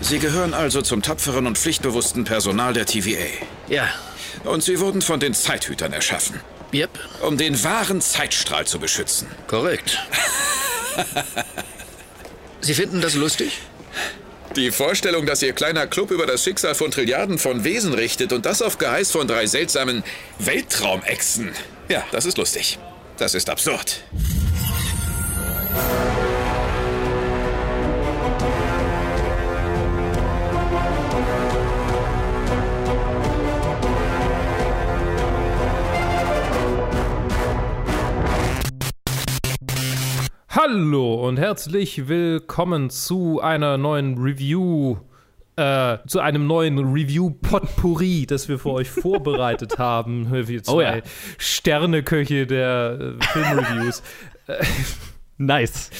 Sie gehören also zum tapferen und pflichtbewussten Personal der TVA. Ja. Und Sie wurden von den Zeithütern erschaffen. Yep. Um den wahren Zeitstrahl zu beschützen. Korrekt. Sie finden das lustig? Die Vorstellung, dass Ihr kleiner Club über das Schicksal von Trilliarden von Wesen richtet und das auf Geheiß von drei seltsamen Weltraumechsen. Ja, das ist lustig. Das ist absurd. Hallo und herzlich willkommen zu einer neuen Review, äh, zu einem neuen Review-Potpourri, das wir für euch vorbereitet haben. Wir zwei Oh ja. Sterneköche der äh, Filmreviews. Nice.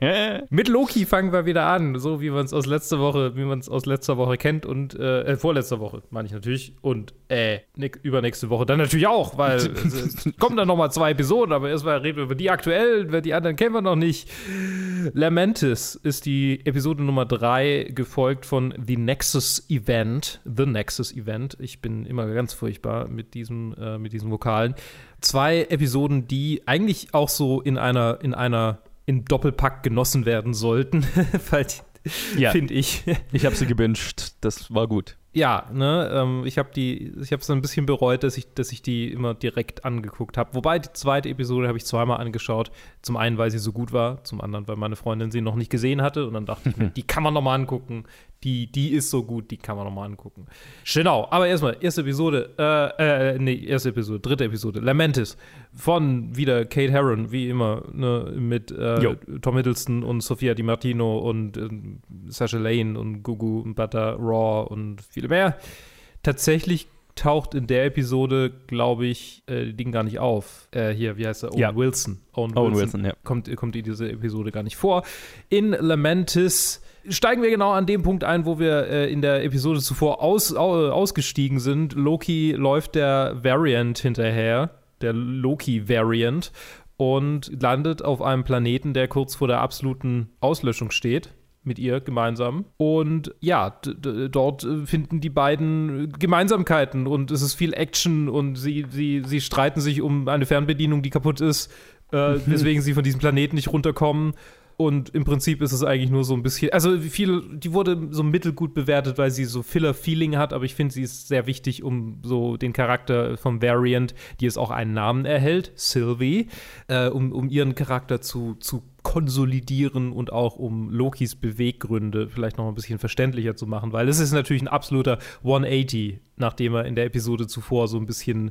Mit Loki fangen wir wieder an, so wie man es aus letzter Woche, wie man es aus letzter Woche kennt und äh, äh, vorletzter Woche, meine ich natürlich. Und äh, übernächste Woche dann natürlich auch, weil es, kommen dann nochmal zwei Episoden, aber erstmal reden wir über die aktuellen, über die anderen kennen wir noch nicht. Lamentis ist die Episode Nummer 3, gefolgt von The Nexus Event. The Nexus Event. Ich bin immer ganz furchtbar mit diesem, äh, mit diesen Vokalen. Zwei Episoden, die eigentlich auch so in einer, in einer, in Doppelpack genossen werden sollten, weil Ja. finde ich. Ich habe sie gebinged. Das war gut. Ja, ne, ähm, ich habe die, ich habe es ein bisschen bereut, dass ich, dass ich die immer direkt angeguckt habe. Wobei die zweite Episode habe ich zweimal angeschaut. Zum einen, weil sie so gut war, zum anderen, weil meine Freundin sie noch nicht gesehen hatte und dann dachte ich mir, die kann man noch mal angucken. Die, die ist so gut, die kann man noch mal angucken. Genau, aber erstmal erste Episode, äh, äh, nee, erste Episode, dritte Episode, Lamentis von wieder Kate Herron, wie immer, ne, mit äh. Tom Hiddleston und Sophia Di Martino und ähm, Sasha Lane und Gugu und Butter Raw und viele mehr. Tatsächlich taucht in der Episode, glaube ich, äh, Ding gar nicht auf. Äh, hier, wie heißt er? Owen Ja. Wilson. Owen, Owen Wilson, ja. Kommt, kommt in dieser Episode gar nicht vor. In Lamentis steigen wir genau an dem Punkt ein, wo wir äh, in der Episode zuvor aus, au, ausgestiegen sind. Loki läuft der Variant hinterher, der Loki-Variant, und landet auf einem Planeten, der kurz vor der absoluten Auslöschung steht. Mit ihr gemeinsam. Und ja, dort äh, finden die beiden Gemeinsamkeiten und es ist viel Action und sie, sie, sie streiten sich um eine Fernbedienung, die kaputt ist, äh, weswegen sie von diesem Planeten nicht runterkommen. Und im Prinzip ist es eigentlich nur so ein bisschen, also viel, die wurde so mittelgut bewertet, weil sie so Filler-Feeling hat, aber ich finde, sie ist sehr wichtig, um so den Charakter vom Variant, die es auch einen Namen erhält, Sylvie, äh, um, um ihren Charakter zu, zu konsolidieren und auch um Lokis Beweggründe vielleicht noch ein bisschen verständlicher zu machen, weil es ist natürlich ein absoluter 180, nachdem er in der Episode zuvor so ein bisschen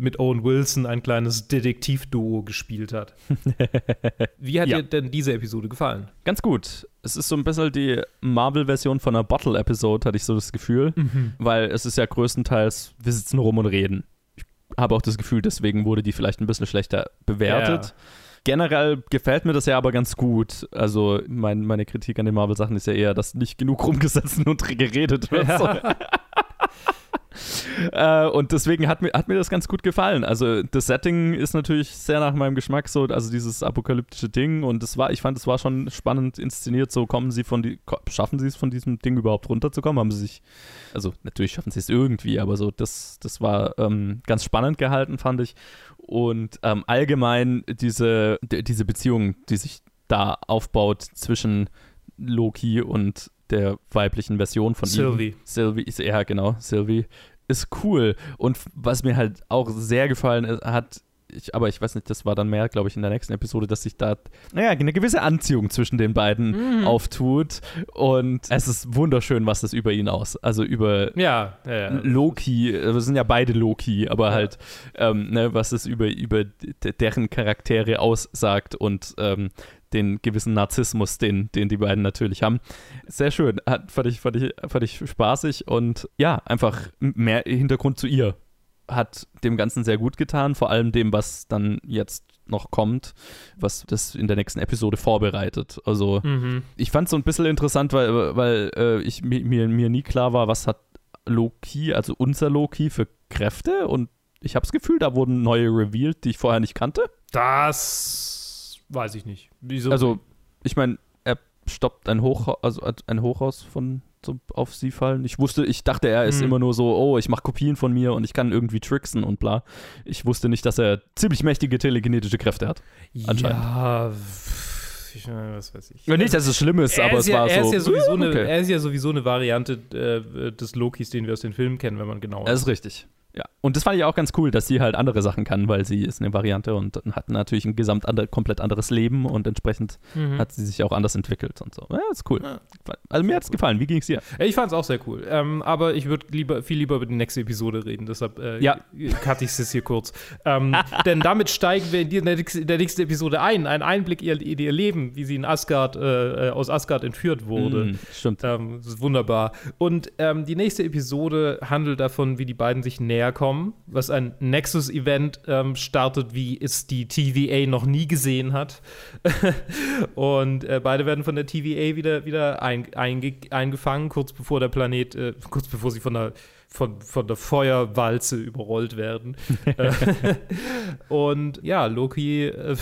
mit Owen Wilson ein kleines Detektivduo gespielt hat. Wie hat Ja. dir denn diese Episode gefallen? Ganz gut. Es ist so ein bisschen die Marvel-Version von einer Bottle-Episode, hatte ich so das Gefühl. Weil es ist ja größtenteils, wir sitzen rum und reden. Ich habe auch das Gefühl, deswegen wurde die vielleicht ein bisschen schlechter bewertet. Generell gefällt mir das ja aber ganz gut. Also mein, meine Kritik an den Marvel-Sachen ist ja eher, dass nicht genug rumgesessen und geredet wird. So. äh, und deswegen hat mir, hat mir das ganz gut gefallen. Also das Setting ist natürlich sehr nach meinem Geschmack so, also dieses apokalyptische Ding und das war, ich fand, es war schon spannend inszeniert. So kommen sie von die, schaffen sie es von diesem Ding überhaupt runterzukommen? Haben sie sich, also natürlich schaffen sie es irgendwie, aber so das, das war ähm, ganz spannend gehalten, fand ich. Und ähm, allgemein diese, diese Beziehung, die sich da aufbaut zwischen Loki und der weiblichen Version von ihm. Sylvie. Sylvie, ist- ja genau, Sylvie ist cool. Und was mir halt auch sehr gefallen ist, hat, ich, aber ich weiß nicht, das war dann mehr, glaube ich, in der nächsten Episode, dass sich da, naja, eine gewisse Anziehung zwischen den beiden auftut. Und es ist wunderschön, was das über ihn aus, also über Ja, ja, ja. Loki, äh, wir sind ja beide Loki, aber halt, ähm, ne, was es über, über deren Charaktere aussagt und ähm, den gewissen Narzissmus, den, den die beiden natürlich haben. Sehr schön, hat, fand, ich, fand, ich, fand ich spaßig und ja, einfach mehr Hintergrund zu ihr hat dem Ganzen sehr gut getan, vor allem dem, was dann jetzt noch kommt, was das in der nächsten Episode vorbereitet. Also Mhm. ich fand es so ein bisschen interessant, weil, weil äh, ich, mir, mir, mir nie klar war, was hat Loki, also unser Loki, für Kräfte und ich habe das Gefühl, da wurden neue revealed, die ich vorher nicht kannte. Das weiß ich nicht. Wieso? Also, ich meine, er stoppt ein, Hochha also ein Hochhaus von so auf sie fallen. Ich wusste, ich dachte, er ist Hm. immer nur so, oh, ich mache Kopien von mir und ich kann irgendwie tricksen und bla. Ich wusste nicht, dass er ziemlich mächtige telekinetische Kräfte hat. Anscheinend. Ja, ich, was weiß ich. Nicht, dass es schlimm ist, er aber ist es ja, war er so. Ist ja sowieso eine, okay. Er ist ja sowieso eine Variante äh, des Lokis, den wir aus den Filmen kennen, wenn man genau Das ist richtig. Ja. Und das fand ich auch ganz cool, dass sie halt andere Sachen kann, weil sie ist eine Variante und hat natürlich ein gesamt ander, komplett anderes Leben und entsprechend Mhm. hat sie sich auch anders entwickelt und so. Ja, ist cool. Ja. Also mir hat es gefallen. Wie ging es dir? Ich fand es auch sehr cool. Ähm, aber ich würde lieber, viel lieber über die nächste Episode reden. Deshalb äh, Ja. cutte ich es hier kurz. ähm, denn damit steigen wir in, die, in, der, nächsten- Episode ein. Ein Einblick in ihr, ihr Leben, wie sie in Asgard, äh, äh, aus Asgard entführt wurde. Mm, stimmt. Ähm, das ist wunderbar. Und ähm, die nächste Episode handelt davon, wie die beiden sich näher kommen, was ein Nexus-Event ähm, startet, wie es die TVA noch nie gesehen hat. und äh, beide werden von der TVA wieder, wieder ein, einge, eingefangen, kurz bevor der Planet, äh, kurz bevor sie von der von, von der Feuerwalze überrollt werden. Und ja, Loki äh,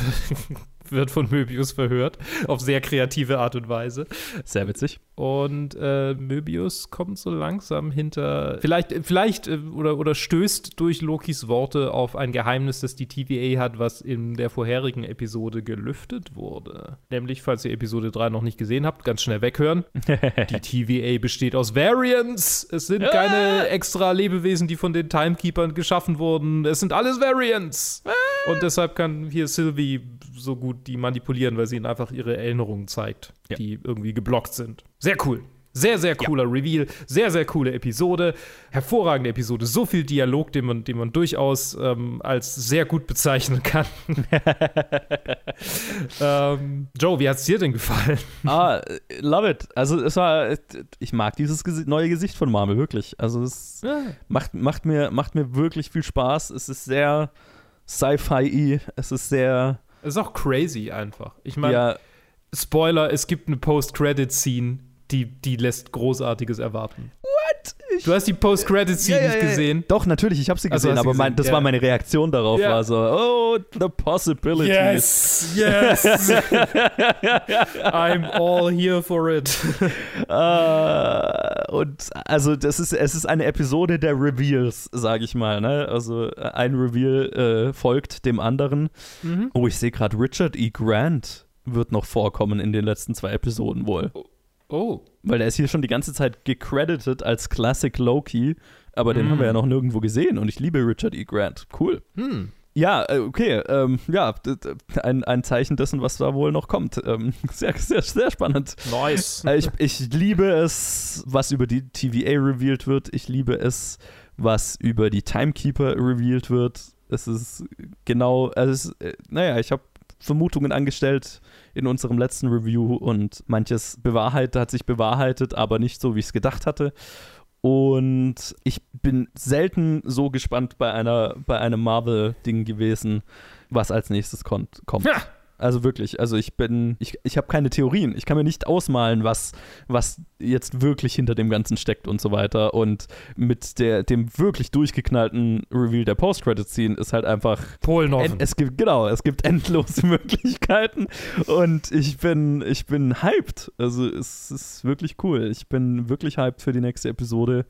wird von Möbius verhört, auf sehr kreative Art und Weise. Sehr witzig. Und äh, Möbius kommt so langsam hinter, vielleicht, vielleicht äh, oder, oder stößt durch Lokis Worte auf ein Geheimnis, das die TVA hat, was in der vorherigen Episode gelüftet wurde. Nämlich, falls ihr Episode 3 noch nicht gesehen habt, ganz schnell weghören. die TVA besteht aus Variants. Es sind keine extra Lebewesen, die von den Timekeepern geschaffen wurden. Es sind alles Variants. Und deshalb kann hier Sylvie so gut die manipulieren, weil sie ihnen einfach ihre Erinnerungen zeigt, Ja. die irgendwie geblockt sind. Sehr cool. Sehr, sehr cooler Reveal. Sehr, sehr coole Episode. Hervorragende Episode. So viel Dialog, den man, den man durchaus ähm, als sehr gut bezeichnen kann. ähm, Joe, wie hat es dir denn gefallen? ah, love it. Also es war, ich mag dieses Gesi neue Gesicht von Marvel, wirklich. Also es macht, macht, mir, macht mir wirklich viel Spaß. Es ist sehr Sci-Fi, es ist sehr, Es ist auch crazy einfach. Ich meine, ja, Spoiler, es gibt eine Post-Credit-Scene, die, die lässt Großartiges erwarten. what? Ich, Du hast die Post-Credit-Scene Ja, ja, nicht ja. gesehen. Doch, natürlich, ich habe sie gesehen, du aber mein, gesehen, das ja. war meine Reaktion darauf, Ja. war so, oh, the possibilities. yes. I'm all here for it. Äh, und also das ist, es ist eine Episode der Reveals, sage ich mal. Ne? Also ein Reveal äh, folgt dem anderen. Mhm. Oh, ich sehe gerade, Richard E. Grant wird noch vorkommen in den letzten zwei Episoden wohl. Oh. Weil er ist hier schon die ganze Zeit gecredited als Classic Loki, aber den Mm. haben wir ja noch nirgendwo gesehen und ich liebe Richard E. Grant. Cool. Hm. Ja, äh, okay. Ähm, ja, ein, ein Zeichen dessen, was da wohl noch kommt. Ähm, sehr, sehr, sehr spannend. Nice. Äh, Ich, ich liebe es, was über die TVA revealed wird. Ich liebe es, was über die Timekeeper revealed wird. Es ist genau, also es, ist, äh, naja, ich habe Vermutungen angestellt in unserem letzten Review und manches bewahrheitet, hat sich bewahrheitet, aber nicht so, wie ich es gedacht hatte. Und ich bin selten so gespannt bei einer bei einem Marvel-Ding gewesen, was als nächstes kommt. kommt. Ja. Also wirklich, also ich bin, ich, ich habe keine Theorien. Ich kann mir nicht ausmalen, was, was jetzt wirklich hinter dem Ganzen steckt und so weiter. Und mit der, dem wirklich durchgeknallten Reveal der Post-Credit-Scene ist halt einfach Polen en, es gibt, genau, es gibt endlose Möglichkeiten und ich bin, ich bin hyped. Also es ist wirklich cool. Ich bin wirklich hyped für die nächste Episode.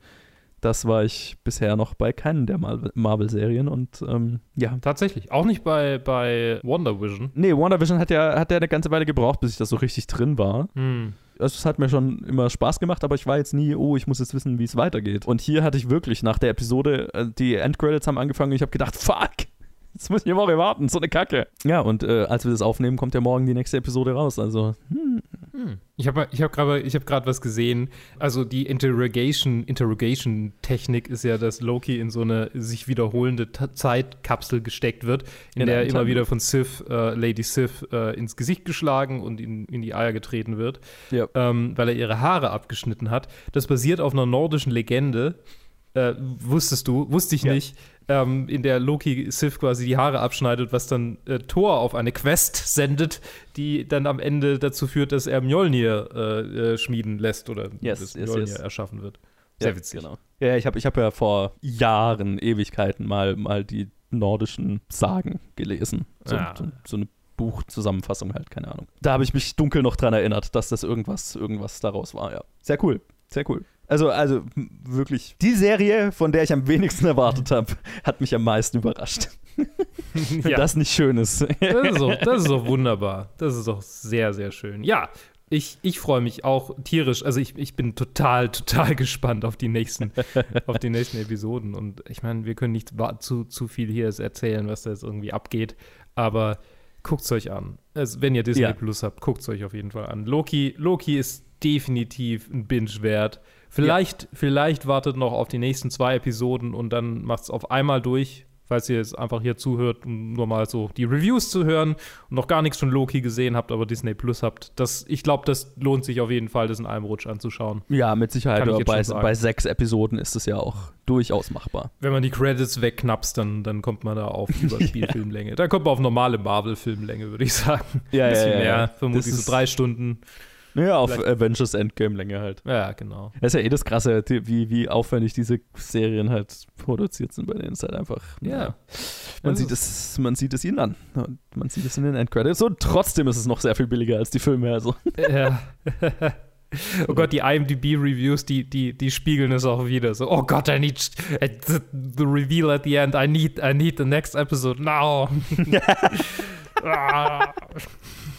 Das war ich bisher noch bei keinen der Mar- Marvel-Serien und ähm, ja. Tatsächlich. Auch nicht bei, bei Wonder Vision. Nee, WandaVision hat ja, hat ja eine ganze Weile gebraucht, bis ich da so richtig drin war. Hm. Also es hat mir schon immer Spaß gemacht, aber ich war jetzt nie, oh, ich muss jetzt wissen, wie es weitergeht. Und hier hatte ich wirklich nach der Episode, äh, die Endcredits haben angefangen und ich habe gedacht, fuck, jetzt muss ich eine Woche warten, so eine Kacke. Ja, und äh, als wir das aufnehmen, kommt ja morgen die nächste Episode raus. Also, hm, Ich habe ich hab gerade hab grad was gesehen. Also die Interrogation, Interrogation-Technik ist ja, dass Loki in so eine sich wiederholende Ta Zeitkapsel gesteckt wird, in, In der immer wieder von Sif, äh, Lady Sif, äh, ins Gesicht geschlagen und in, in die Eier getreten wird, Ja. ähm, weil er ihre Haare abgeschnitten hat. Das basiert auf einer nordischen Legende. Äh, wusstest du, wusste ich Ja. nicht, ähm, in der Loki Sif quasi die Haare abschneidet, was dann äh, Thor auf eine Quest sendet, die dann am Ende dazu führt, dass er Mjolnir äh, äh, schmieden lässt oder Yes, dass yes, Mjolnir yes. erschaffen wird. Sehr ja, witzig. Genau. Ja, ich habe ich hab ja vor Jahren, Ewigkeiten mal, mal die nordischen Sagen gelesen. So, Ja. so, so eine Buchzusammenfassung halt, keine Ahnung. Da habe ich mich dunkel noch dran erinnert, dass das irgendwas, irgendwas daraus war, ja. Sehr cool. Sehr cool. Also, also wirklich, die Serie, von der ich am wenigsten erwartet habe, hat mich am meisten überrascht. Wenn Ja. das nicht schön ist. Das ist, doch, das ist doch wunderbar. Das ist doch sehr, sehr schön. Ja, ich, ich freue mich auch tierisch. Also ich, ich bin total, total gespannt auf die nächsten, auf die nächsten Episoden. Und ich meine, wir können nicht zu, zu viel hier erzählen, was da jetzt irgendwie abgeht. Aber guckt es euch an. Also, wenn ihr Disney Ja. Plus habt, guckt es euch auf jeden Fall an. Loki, Loki ist definitiv ein Binge wert. Vielleicht, vielleicht wartet noch auf die nächsten zwei Episoden und dann macht es auf einmal durch, falls ihr jetzt einfach hier zuhört, um nur mal so die Reviews zu hören und noch gar nichts von Loki gesehen habt, aber Disney Plus habt. Das, ich glaube, das lohnt sich auf jeden Fall, das in einem Rutsch anzuschauen. Ja, mit Sicherheit. Bei, bei sechs Episoden ist es ja auch durchaus machbar. Wenn man die Credits wegknapst, dann, dann kommt man da auf Überspielfilmlänge. Da kommt man auf normale Marvel-Filmlänge, würde ich sagen. Ja, Ein bisschen ja, ja, ja. mehr, vermutlich Das so drei Stunden. Ja, auf Vielleicht- Avengers Endgame-Länge halt. Ja, genau. Das ist ja eh das Krasse, wie, wie aufwendig diese Serien halt produziert sind bei denen. ist halt einfach. Ja. Man, Das sieht es, man sieht es ihnen an. Man sieht es in den Endcredits. Und trotzdem ist es noch sehr viel billiger als die Filme. Also. Ja. Oh Gott, die IMDb-Reviews, die, die, die spiegeln es auch wieder. So, oh Gott, I need the, the reveal at the end. I need, I need the next episode now. Ah.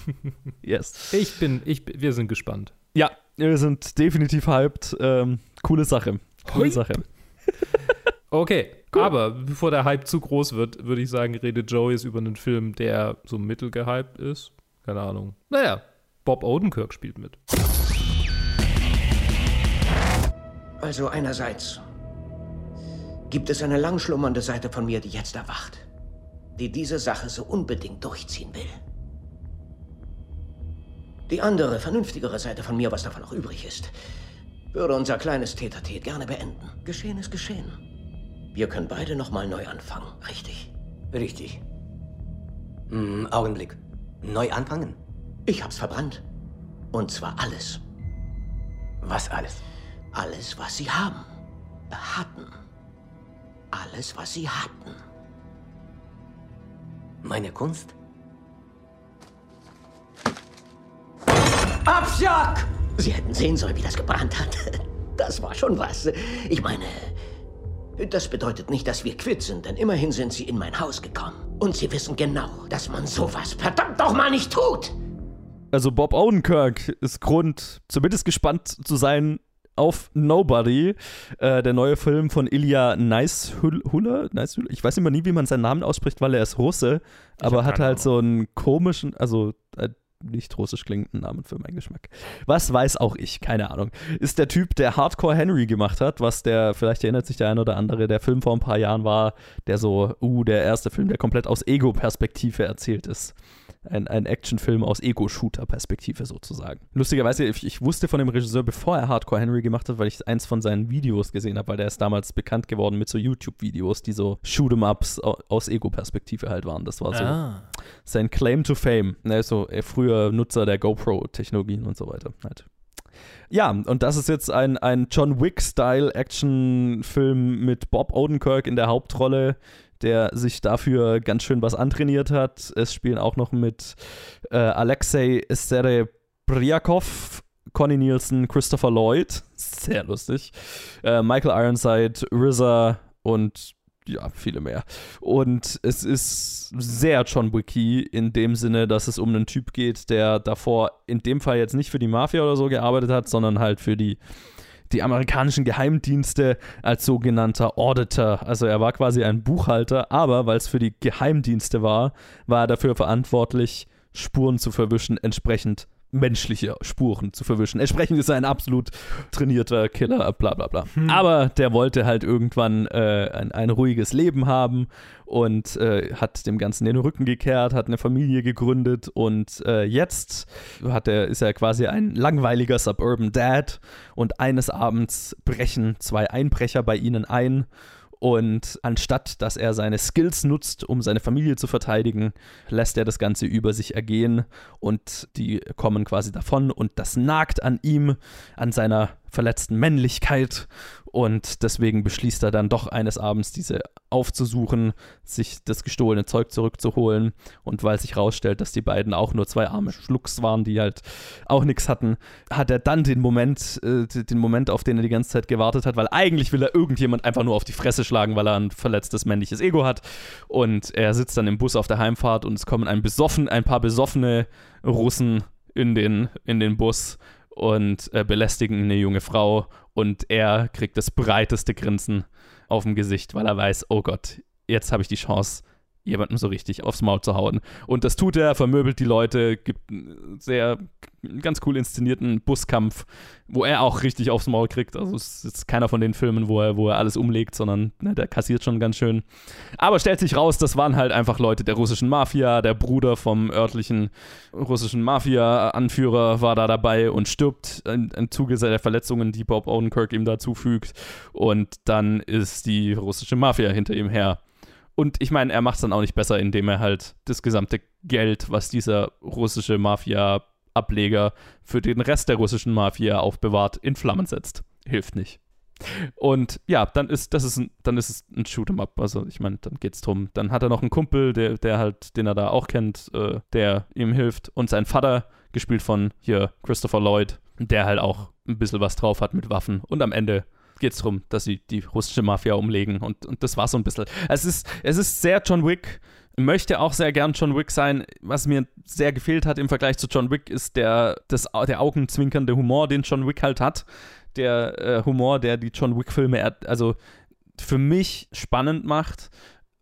Yes. ich bin, ich, bin- wir sind gespannt. Ja, wir sind definitiv hyped. Ähm, coole Sache. Coole Hype. Sache. Okay, aber bevor der Hype zu groß wird, würde ich sagen, redet Joey jetzt über einen Film, der so mittelgehypt ist. Keine Ahnung. Naja, Bob Odenkirk spielt mit. Also einerseits gibt es eine langschlummernde Seite von mir, die jetzt erwacht, die diese Sache so unbedingt durchziehen will. Die andere, vernünftigere Seite von mir, was davon noch übrig ist, würde unser kleines Tätertät gerne beenden. Geschehen ist geschehen. Wir können beide nochmal neu anfangen, richtig? Richtig. Hm, Augenblick. Neu anfangen? Ich hab's verbrannt. Und zwar alles. Was alles? Alles, was sie haben. Hatten. Alles, was sie hatten. Meine Kunst? Abschock! Sie hätten sehen sollen, wie das gebrannt hat. Das war schon was. Ich meine, das bedeutet nicht, dass wir quitt sind, denn immerhin sind sie in mein Haus gekommen. Und sie wissen genau, dass man sowas verdammt noch mal nicht tut. Also Bob Odenkirk ist Grund, zumindest gespannt zu sein auf Nobody, äh, der neue Film von Ilya Neishüller. Neishüller? Ich weiß immer nie, wie man seinen Namen ausspricht, weil er ist Russe, aber hat halt so einen komischen, also äh, nicht russisch klingenden Namen für meinen Geschmack. Was weiß auch ich, keine Ahnung. Ist der Typ, der Hardcore Henry gemacht hat, was der, vielleicht erinnert sich der ein oder andere, der Film vor ein paar Jahren war, der so, uh, der erste Film, der komplett aus Ego-Perspektive erzählt ist ein, ein Actionfilm aus Ego-Shooter-Perspektive sozusagen. Lustigerweise, ich, ich wusste von dem Regisseur, bevor er Hardcore Henry gemacht hat, weil ich eins von seinen Videos gesehen habe, weil der ist damals bekannt geworden mit so YouTube-Videos, die so Shoot'em-Ups au- aus Ego-Perspektive halt waren. Das war so Ah. sein Claim to Fame. Er ist so er früher Nutzer der GoPro-Technologien und so weiter. Halt. Ja, und das ist jetzt ein, ein John Wick-Style-Action-Film mit Bob Odenkirk in der Hauptrolle, der sich dafür ganz schön was antrainiert hat. Es spielen auch noch mit äh, Alexei Serebryakov, Connie Nielsen, Christopher Lloyd, sehr lustig, äh, Michael Ironside, RZA und ja, viele mehr. Und es ist sehr John Wicky in dem Sinne, dass es um einen Typ geht, der davor in dem Fall jetzt nicht für die Mafia oder so gearbeitet hat, sondern halt für die, die amerikanischen Geheimdienste als sogenannter Auditor. Also er war quasi ein Buchhalter, aber weil es für die Geheimdienste war, war er dafür verantwortlich, Spuren zu verwischen, entsprechend menschliche Spuren zu verwischen. Entsprechend ist er ein absolut trainierter Killer, bla bla bla. Aber der wollte halt irgendwann äh, ein, ein ruhiges Leben haben und äh, hat dem Ganzen den Rücken gekehrt, hat eine Familie gegründet und äh, jetzt hat er, ist er quasi ein langweiliger Suburban Dad und eines Abends brechen zwei Einbrecher bei ihnen ein und anstatt, dass er seine Skills nutzt, um seine Familie zu verteidigen, lässt er das Ganze über sich ergehen. Und die kommen quasi davon. Und das nagt an ihm, an seiner verletzten Männlichkeit und deswegen beschließt er dann doch eines Abends diese aufzusuchen, sich das gestohlene Zeug zurückzuholen. Und weil sich rausstellt, dass die beiden auch nur zwei arme Schlucks waren, die halt auch nichts hatten, hat er dann den Moment, äh, den Moment, auf den er die ganze Zeit gewartet hat, weil eigentlich will er irgendjemand einfach nur auf die Fresse schlagen, weil er ein verletztes männliches Ego hat. Und er sitzt dann im Bus auf der Heimfahrt und es kommen ein, besoffen, ein paar besoffene Russen in den, in den Bus und äh, belästigen eine junge Frau und er kriegt das breiteste Grinsen auf dem Gesicht, weil er weiß, oh Gott, jetzt habe ich die Chance, jemandem so richtig aufs Maul zu hauen. Und das tut er, vermöbelt die Leute, gibt einen sehr ganz cool inszenierten Buskampf, wo er auch richtig aufs Maul kriegt. Also es ist keiner von den Filmen, wo er, wo er alles umlegt, sondern ne, der kassiert schon ganz schön. Aber stellt sich raus, das waren halt einfach Leute der russischen Mafia, der Bruder vom örtlichen russischen Mafia-Anführer war da dabei und stirbt im Zuge der Verletzungen, die Bob Odenkirk ihm da zufügt. Und dann ist die russische Mafia hinter ihm her und ich meine, er macht es dann auch nicht besser, indem er halt das gesamte Geld, was dieser russische Mafia-Ableger für den Rest der russischen Mafia aufbewahrt, in Flammen setzt. Hilft nicht. Und ja, dann ist das ist ein, dann ist es ein Shoot'em Up. Also ich meine, dann geht's drum. Dann hat er noch einen Kumpel, der, der halt, den er da auch kennt, äh, der ihm hilft. Und sein Vater, gespielt von hier Christopher Lloyd, der halt auch ein bisschen was drauf hat mit Waffen. Und am Ende geht es darum, dass sie die russische Mafia umlegen. Und, und das war so ein bisschen. Es ist, es ist sehr John Wick. Möchte auch sehr gern John Wick sein. Was mir sehr gefehlt hat im Vergleich zu John Wick, ist der, das, der augenzwinkernde Humor, den John Wick halt hat. Der äh, Humor, der die John Wick-Filme, also für mich spannend macht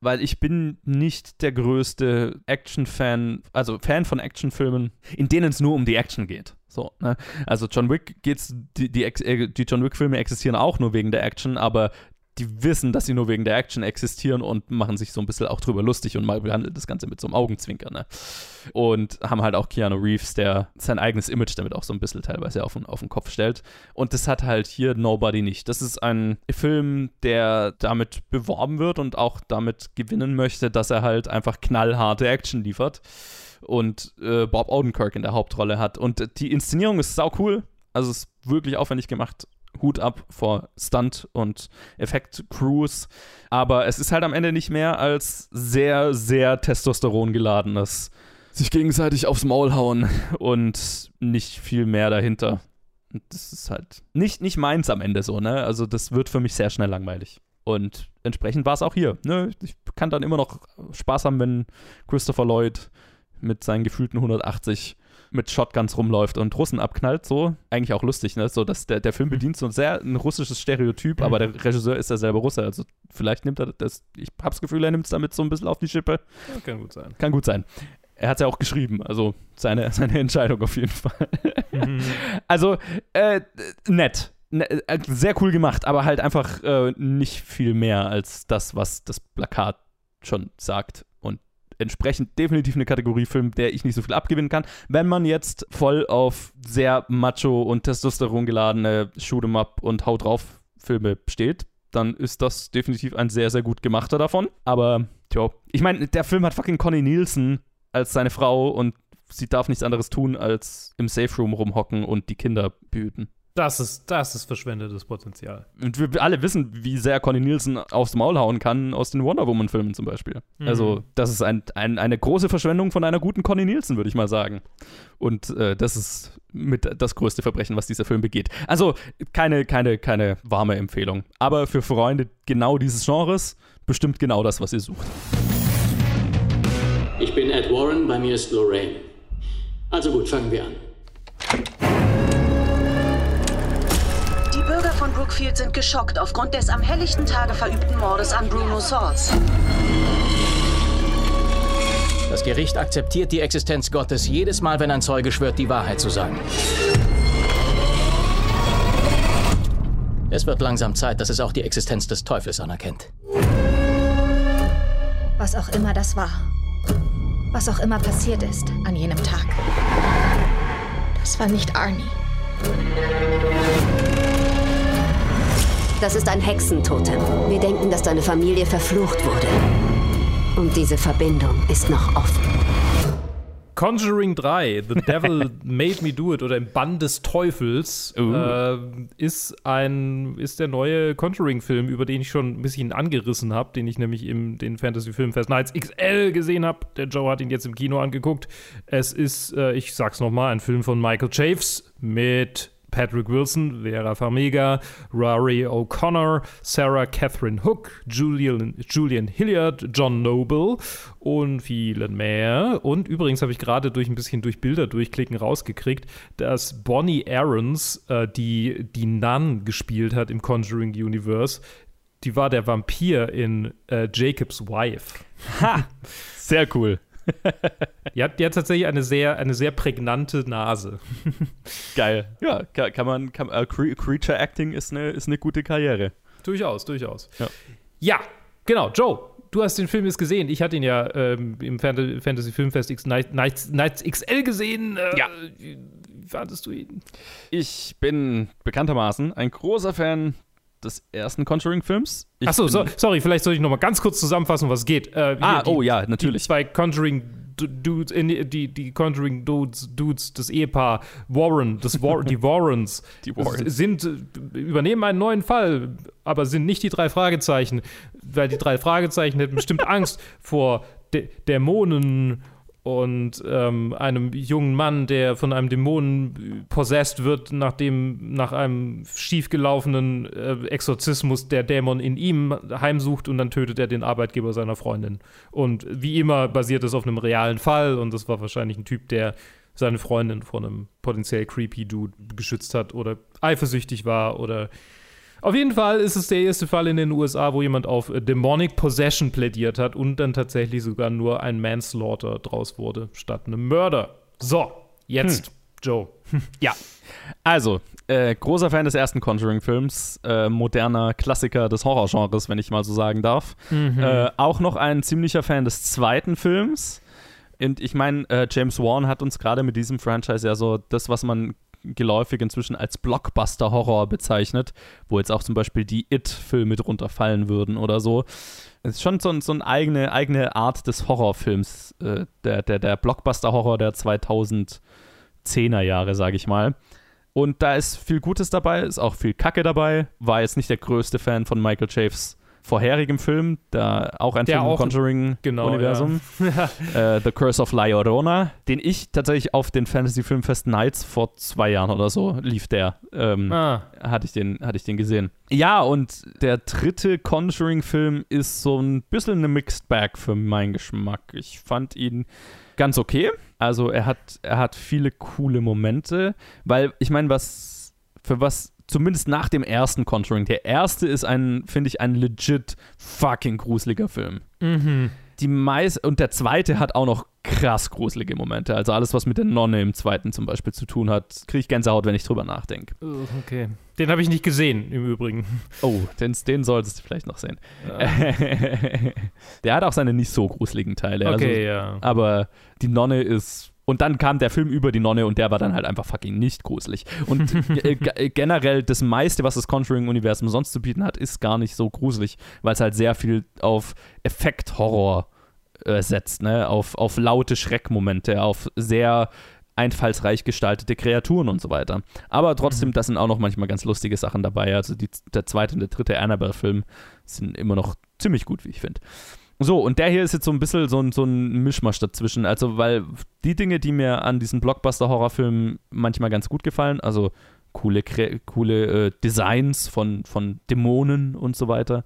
weil ich bin nicht der größte Action-Fan, also Fan von Actionfilmen, in denen es nur um die Action geht. So, ne? Also John Wick geht's, die, die, äh, die John Wick-Filme existieren auch nur wegen der Action, aber die wissen, dass sie nur wegen der Action existieren und machen sich so ein bisschen auch drüber lustig und mal behandelt das Ganze mit so einem Augenzwinker, ne? Und haben halt auch Keanu Reeves, der sein eigenes Image damit auch so ein bisschen teilweise auf auf den Kopf stellt. Und das hat halt hier Nobody nicht. Das ist ein Film, der damit beworben wird und auch damit gewinnen möchte, dass er halt einfach knallharte Action liefert und äh, Bob Odenkirk in der Hauptrolle hat. Und die Inszenierung ist sau cool. Also es ist wirklich aufwendig gemacht. Hut ab vor Stunt und Effekt-Crews. Aber es ist halt am Ende nicht mehr als sehr, sehr Testosteron geladenes sich gegenseitig aufs Maul hauen und nicht viel mehr dahinter. Und das ist halt nicht, nicht meins am Ende so, ne? Also das wird für mich sehr schnell langweilig. Und entsprechend war es auch hier. Ne? Ich kann dann immer noch Spaß haben, wenn Christopher Lloyd mit seinen gefühlten 180 mit Shotguns rumläuft und Russen abknallt, so. Eigentlich auch lustig, ne? So, dass der, der Film mhm. bedient so ein sehr ein russisches Stereotyp, aber der Regisseur ist ja selber Russe. Also vielleicht nimmt er das, ich hab's Gefühl, er nimmt es damit so ein bisschen auf die Schippe. Ja, kann gut sein. Kann gut sein. Er hat es ja auch geschrieben, also seine, seine Entscheidung auf jeden Fall. Mhm. Also, äh, nett. Ne, äh, sehr cool gemacht, aber halt einfach äh, nicht viel mehr als das, was das Plakat schon sagt entsprechend definitiv eine Kategorie Film, der ich nicht so viel abgewinnen kann. Wenn man jetzt voll auf sehr macho und Testosteron geladene Shoot'em Up und Haut drauf Filme steht, dann ist das definitiv ein sehr, sehr gut gemachter davon. Aber, tja, ich meine, der Film hat fucking Connie Nielsen als seine Frau und sie darf nichts anderes tun, als im Safe Room rumhocken und die Kinder behüten. Das ist, das ist verschwendetes Potenzial. Und wir alle wissen, wie sehr Connie Nielsen aufs Maul hauen kann aus den Wonder Woman-Filmen zum Beispiel. Mhm. Also, das ist ein, ein, eine große Verschwendung von einer guten Connie Nielsen, würde ich mal sagen. Und äh, das ist mit das größte Verbrechen, was dieser Film begeht. Also, keine, keine, keine warme Empfehlung. Aber für Freunde genau dieses Genres bestimmt genau das, was ihr sucht. Ich bin Ed Warren, bei mir ist Lorraine. Also gut, fangen wir an. Brookfield sind geschockt aufgrund des am helllichten Tage verübten Mordes an Bruno Swords. Das Gericht akzeptiert die Existenz Gottes jedes Mal, wenn ein Zeuge schwört, die Wahrheit zu sagen. Es wird langsam Zeit, dass es auch die Existenz des Teufels anerkennt. Was auch immer das war. Was auch immer passiert ist an jenem Tag. Das war nicht Arnie. Das ist ein Hexentotem. Wir denken, dass deine Familie verflucht wurde. Und diese Verbindung ist noch offen. Conjuring 3, The Devil Made Me Do It oder im Bann des Teufels Uh. äh, ist ein ist der neue Conjuring-Film, über den ich schon ein bisschen angerissen habe, den ich nämlich im den Fantasy Filmfest Nights XL gesehen habe. Der Joe hat ihn jetzt im Kino angeguckt. Es ist, äh, ich sag's nochmal, ein Film von Michael Chaves mit Patrick Wilson, Vera Farmiga, Rory O'Connor, Sarah Catherine Hook, Julian, Julian Hilliard, John Noble und vielen mehr. Und übrigens habe ich gerade durch ein bisschen durch Bilder durchklicken rausgekriegt, dass Bonnie Aarons, äh, die die Nun gespielt hat im Conjuring Universe, die war der Vampir in äh, Jacob's Wife. Ha! Sehr cool. Die hat, die hat tatsächlich eine sehr, eine sehr prägnante Nase. Geil. Ja, kann, kann man, kann, äh, Cre Creature Acting ist eine, ist eine gute Karriere. Durchaus, durchaus. Ja. Ja, genau. Joe, du hast den Film jetzt gesehen. Ich hatte ihn ja ähm, im Fan Fantasy Filmfest X Night, Nights, Nights XL gesehen. Äh, Ja. Wie wie fandest du ihn? Ich bin bekanntermaßen ein großer Fan des ersten Conjuring-Films. Achso, so, sorry, vielleicht soll ich noch mal ganz kurz zusammenfassen, was geht. Äh, Ah, die, oh ja, Die natürlich. zwei Conjuring Du- Dudes, die, die Conjuring Dudes, Dudes, das Ehepaar Warren, das War, die Warrens, Die Warrens. sind, übernehmen einen neuen Fall, aber sind nicht die drei Fragezeichen, weil die drei Fragezeichen hätten bestimmt Angst vor Dä Dämonen und ähm, einem jungen Mann, der von einem Dämonen possessed wird, nachdem nach einem schiefgelaufenen äh, Exorzismus der Dämon in ihm heimsucht und dann tötet er den Arbeitgeber seiner Freundin. Und wie immer basiert es auf einem realen Fall und das war wahrscheinlich ein Typ, der seine Freundin vor einem potenziell creepy Dude geschützt hat oder eifersüchtig war oder auf jeden Fall ist es der erste Fall in den USA, wo jemand auf äh, Demonic Possession plädiert hat und dann tatsächlich sogar nur ein Manslaughter draus wurde, statt einem Mörder. So, jetzt, Joe. Ja. Also, äh, großer Fan des ersten Conjuring-Films, äh, moderner Klassiker des Horrorgenres, wenn ich mal so sagen darf. Äh, auch noch ein ziemlicher Fan des zweiten Films. Und ich meine, äh, James Wan hat uns gerade mit diesem Franchise ja so das, was man geläufig inzwischen als Blockbuster-Horror bezeichnet, wo jetzt auch zum Beispiel die It-Filme drunter fallen würden oder so. Es ist schon so, so eine eigene, eigene Art des Horrorfilms, äh, der, der, der Blockbuster-Horror der 2010er Jahre, sage ich mal. Und da ist viel Gutes dabei, ist auch viel Kacke dabei. War jetzt nicht der größte Fan von Michael Chaves vorherigem Film, da auch ein Der Film im auch- Conjuring-Universum. ja. äh, The Curse of La Llorona, den ich tatsächlich auf den Fantasy Filmfest Nights vor zwei Jahren oder so lief der. Ähm, ah, hatte ich, den, hatte ich den gesehen. Ja, und der dritte Conjuring-Film ist so ein bisschen eine Mixed Bag für meinen Geschmack. Ich fand ihn ganz okay. Also er hat, er hat viele coole Momente, weil ich meine, was für was zumindest nach dem ersten Conjuring, der erste ist ein, finde ich, ein legit fucking gruseliger Film. mhm. Die meist und der zweite hat auch noch krass gruselige Momente. Also alles, was mit der Nonne im zweiten zum Beispiel zu tun hat, kriege ich Gänsehaut, wenn ich drüber nachdenke. Okay. Den habe ich nicht gesehen, im Übrigen. Oh, den, den solltest du vielleicht noch sehen. der hat auch seine nicht so gruseligen Teile. Okay, also, ja. Aber die Nonne ist. Und dann kam der Film über die Nonne und der war dann halt einfach fucking nicht gruselig. Und äh, ge- generell das meiste, was das Conjuring-Universum sonst zu bieten hat, ist gar nicht so gruselig, weil es halt sehr viel auf Effekt-Horror äh, setzt, ne? Auf, auf laute Schreckmomente, auf sehr einfallsreich gestaltete Kreaturen und so weiter. Aber trotzdem, da sind auch noch manchmal ganz lustige Sachen dabei. Also die, der zweite und der dritte Annabelle-Film sind immer noch ziemlich gut, wie ich finde. So, und der hier ist jetzt so ein bisschen so ein, so ein Mischmasch dazwischen. Also, weil die Dinge, die mir an diesen Blockbuster-Horrorfilmen manchmal ganz gut gefallen, also coole, coole äh, Designs von, von Dämonen und so weiter,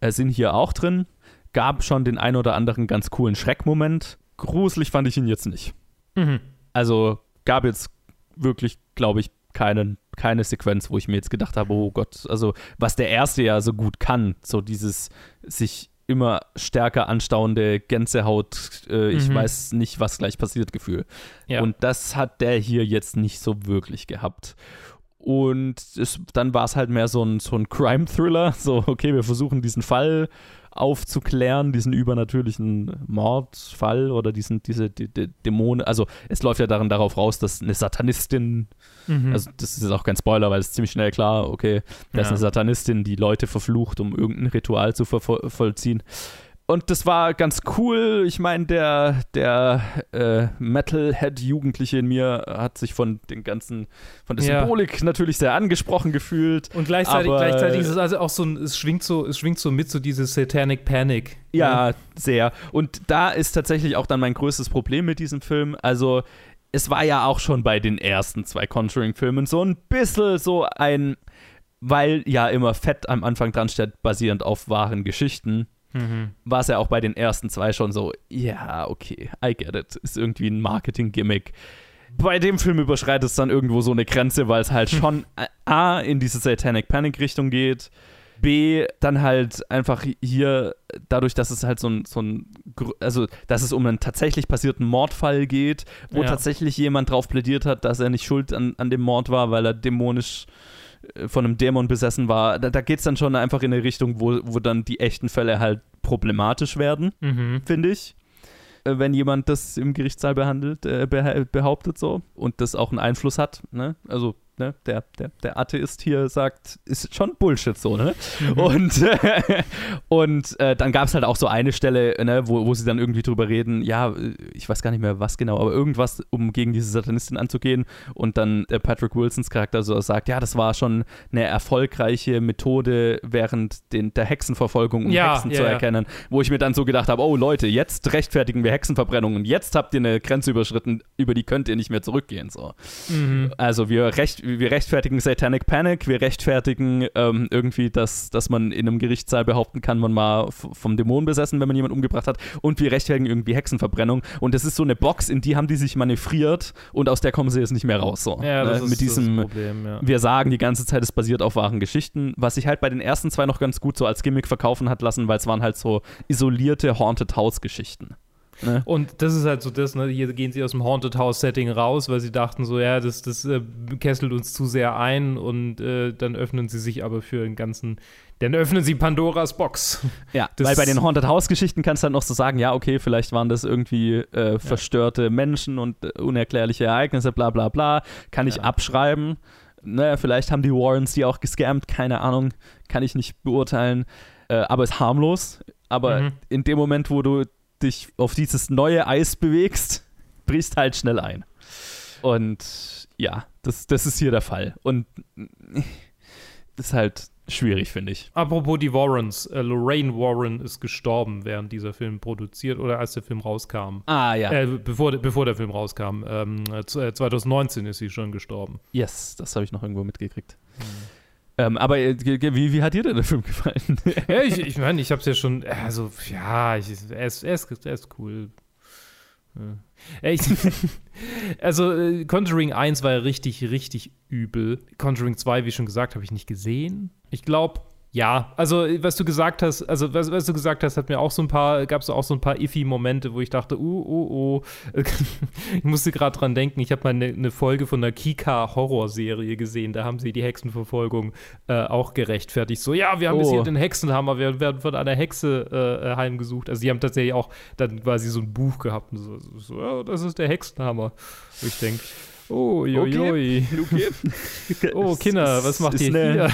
äh, sind hier auch drin. Gab schon den ein oder anderen ganz coolen Schreckmoment. Gruselig fand ich ihn jetzt nicht. Mhm. Also gab jetzt wirklich, glaube ich, keinen, keine Sequenz, wo ich mir jetzt gedacht habe, oh Gott, also was der erste ja so gut kann, so dieses sich immer stärker anstauende Gänsehaut, äh, ich Mhm. weiß nicht, was gleich passiert Gefühl. Ja. Und das hat der hier jetzt nicht so wirklich gehabt. Und es, dann war es halt mehr so ein, so ein Crime-Thriller. So, okay, wir versuchen diesen Fall aufzuklären, diesen übernatürlichen Mordfall oder diesen, diese die, die Dämonen. Also es läuft ja darin darauf raus, dass eine Satanistin, Mhm. also das ist auch kein Spoiler, weil es ist ziemlich schnell klar, okay, da ist Ja. eine Satanistin, die Leute verflucht, um irgendein Ritual zu vollziehen. Und das war ganz cool. Ich meine, der, der äh, Metalhead-Jugendliche in mir hat sich von den ganzen, von der Ja. Symbolik natürlich sehr angesprochen gefühlt. Und gleichzeitig, gleichzeitig ist es also auch so ein, es schwingt so, es schwingt so mit, so diese Satanic Panic. Ja, sehr. Und da ist tatsächlich auch dann mein größtes Problem mit diesem Film. Also, es war ja auch schon bei den ersten zwei Conjuring-Filmen so ein bisschen so ein, weil ja immer fett am Anfang dran steht, basierend auf wahren Geschichten. Mhm. War es ja auch bei den ersten zwei schon so, ja, okay, I get it. Ist irgendwie ein Marketing-Gimmick. Bei dem Film überschreitet es dann irgendwo so eine Grenze, weil es halt schon A, in diese Satanic Panic-Richtung geht. B, dann halt einfach hier, dadurch, dass es halt so ein, so ein, also, dass es um einen tatsächlich passierten Mordfall geht, wo Ja. tatsächlich jemand drauf plädiert hat, dass er nicht schuld an, an dem Mord war, weil er dämonisch äh, von einem Dämon besessen war. Da, da geht es dann schon einfach in eine Richtung, wo, wo dann die echten Fälle halt problematisch werden, Mhm. finde ich. Äh, Wenn jemand das im Gerichtssaal behandelt, äh, beha- behauptet so und das auch einen Einfluss hat, ne? Also, ne, der, der, der Atheist hier sagt, ist schon Bullshit so, ne? Und, äh, und äh, dann gab es halt auch so eine Stelle, ne, wo, wo sie dann irgendwie drüber reden, ja, ich weiß gar nicht mehr was genau, aber irgendwas, um gegen diese Satanistin anzugehen und dann äh, Patrick Wilsons Charakter so sagt, ja, das war schon eine erfolgreiche Methode während den, der Hexenverfolgung, um Ja, Hexen ja, zu ja. erkennen, wo ich mir dann so gedacht habe, oh Leute, jetzt rechtfertigen wir Hexenverbrennungen, jetzt habt ihr eine Grenze überschritten, über die könnt ihr nicht mehr zurückgehen, so. Mhm. Also wir, recht, wir rechtfertigen Satanic Panic, wir rechtfertigen ähm, irgendwie, dass, dass man in einem Gerichtssaal behaupten kann, man war vom Dämon besessen, wenn man jemanden umgebracht hat. Und wir rechtfertigen irgendwie Hexenverbrennung. Und das ist so eine Box, in die haben die sich manövriert und aus der kommen sie jetzt nicht mehr raus. So. Ja, das Ne? ist Mit diesem, das Problem, ja. wir sagen die ganze Zeit, es basiert auf wahren Geschichten, was sich halt bei den ersten zwei noch ganz gut so als Gimmick verkaufen hat lassen, weil es waren halt so isolierte Haunted House Geschichten. Ne? Und das ist halt so das, ne? Hier gehen sie aus dem Haunted House Setting raus, weil sie dachten so, ja, das, das äh, kesselt uns zu sehr ein und äh, dann öffnen sie sich aber für den ganzen, dann öffnen sie Pandoras Box. Ja, Das- weil bei den Haunted House Geschichten kannst du dann noch so sagen, ja, okay, vielleicht waren das irgendwie äh, verstörte Menschen und äh, unerklärliche Ereignisse, bla bla bla, kann ich abschreiben. Naja, vielleicht haben die Warrens die auch gescammt, keine Ahnung, kann ich nicht beurteilen, äh, aber ist harmlos. Aber Mhm. in dem Moment, wo du dich auf dieses neue Eis bewegst, brichst halt schnell ein. Und ja, das, das ist hier der Fall. Und das ist halt schwierig, finde ich. Apropos die Warrens, äh, Lorraine Warren ist gestorben, während dieser Film produziert oder als der Film rauskam. Ah, ja. Äh, bevor, bevor der Film rauskam. Ähm, äh, z- äh, 2019 ist sie schon gestorben. Yes, das habe ich noch irgendwo mitgekriegt. Ähm, aber äh, wie, wie hat dir denn der Film gefallen? ja, ich meine, ich, mein, ich habe es ja schon, also ja, ich, er, ist, er, ist, er ist cool. Ja. Ich, also äh, Conjuring 1 war ja richtig, richtig übel. Conjuring 2, wie schon gesagt, habe ich nicht gesehen. Ich glaube, ja, also äh, was du gesagt hast, also was, was du gesagt hast, hat mir auch so ein paar, gab es auch so ein paar iffy Momente, wo ich dachte, uh, uh, uh. ich musste gerade dran denken, ich habe mal eine ne Folge von der Kika-Horrorserie gesehen, da haben sie die Hexenverfolgung äh, auch gerechtfertigt. So, ja, wir haben jetzt Oh. hier den Hexenhammer, wir werden von einer Hexe äh, äh, heimgesucht. Also die haben tatsächlich auch dann quasi so ein Buch gehabt und so, so ja, das ist der Hexenhammer. Wo ich denke, oh, joi, joi. Oh, Kinder, was macht ihr hier?